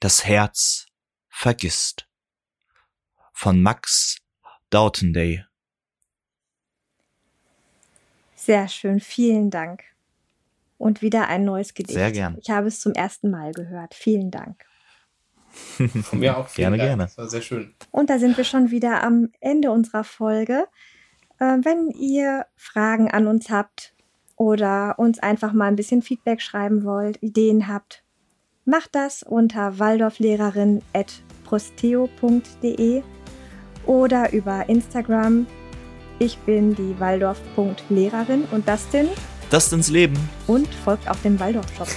das Herz vergisst. Von Max Dautenday. Sehr schön, vielen Dank. Und wieder ein neues Gedicht. Sehr gern. Ich habe es zum ersten Mal gehört. Vielen Dank. Von mir auch. gerne, Dank. gerne. Das war sehr schön. Und da sind wir schon wieder am Ende unserer Folge. Äh, wenn ihr Fragen an uns habt oder uns einfach mal ein bisschen Feedback schreiben wollt, Ideen habt, macht das unter waldorflehrerin.prosteo.de oder über Instagram. Ich bin die waldorf.lehrerin und Dustin das ins Leben. Und folgt auch dem Waldorf-Shop.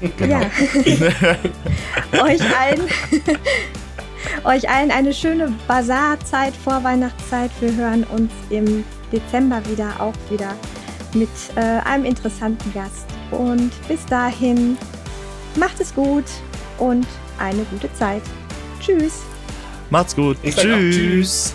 genau. Ja. euch allen. euch allen eine schöne Bazarzeit, Vorweihnachtszeit. Wir hören uns im Dezember wieder, auch wieder mit äh, einem interessanten Gast. Und bis dahin, macht es gut und eine gute Zeit. Tschüss. Macht's gut. Ich tschüss. Tschüss.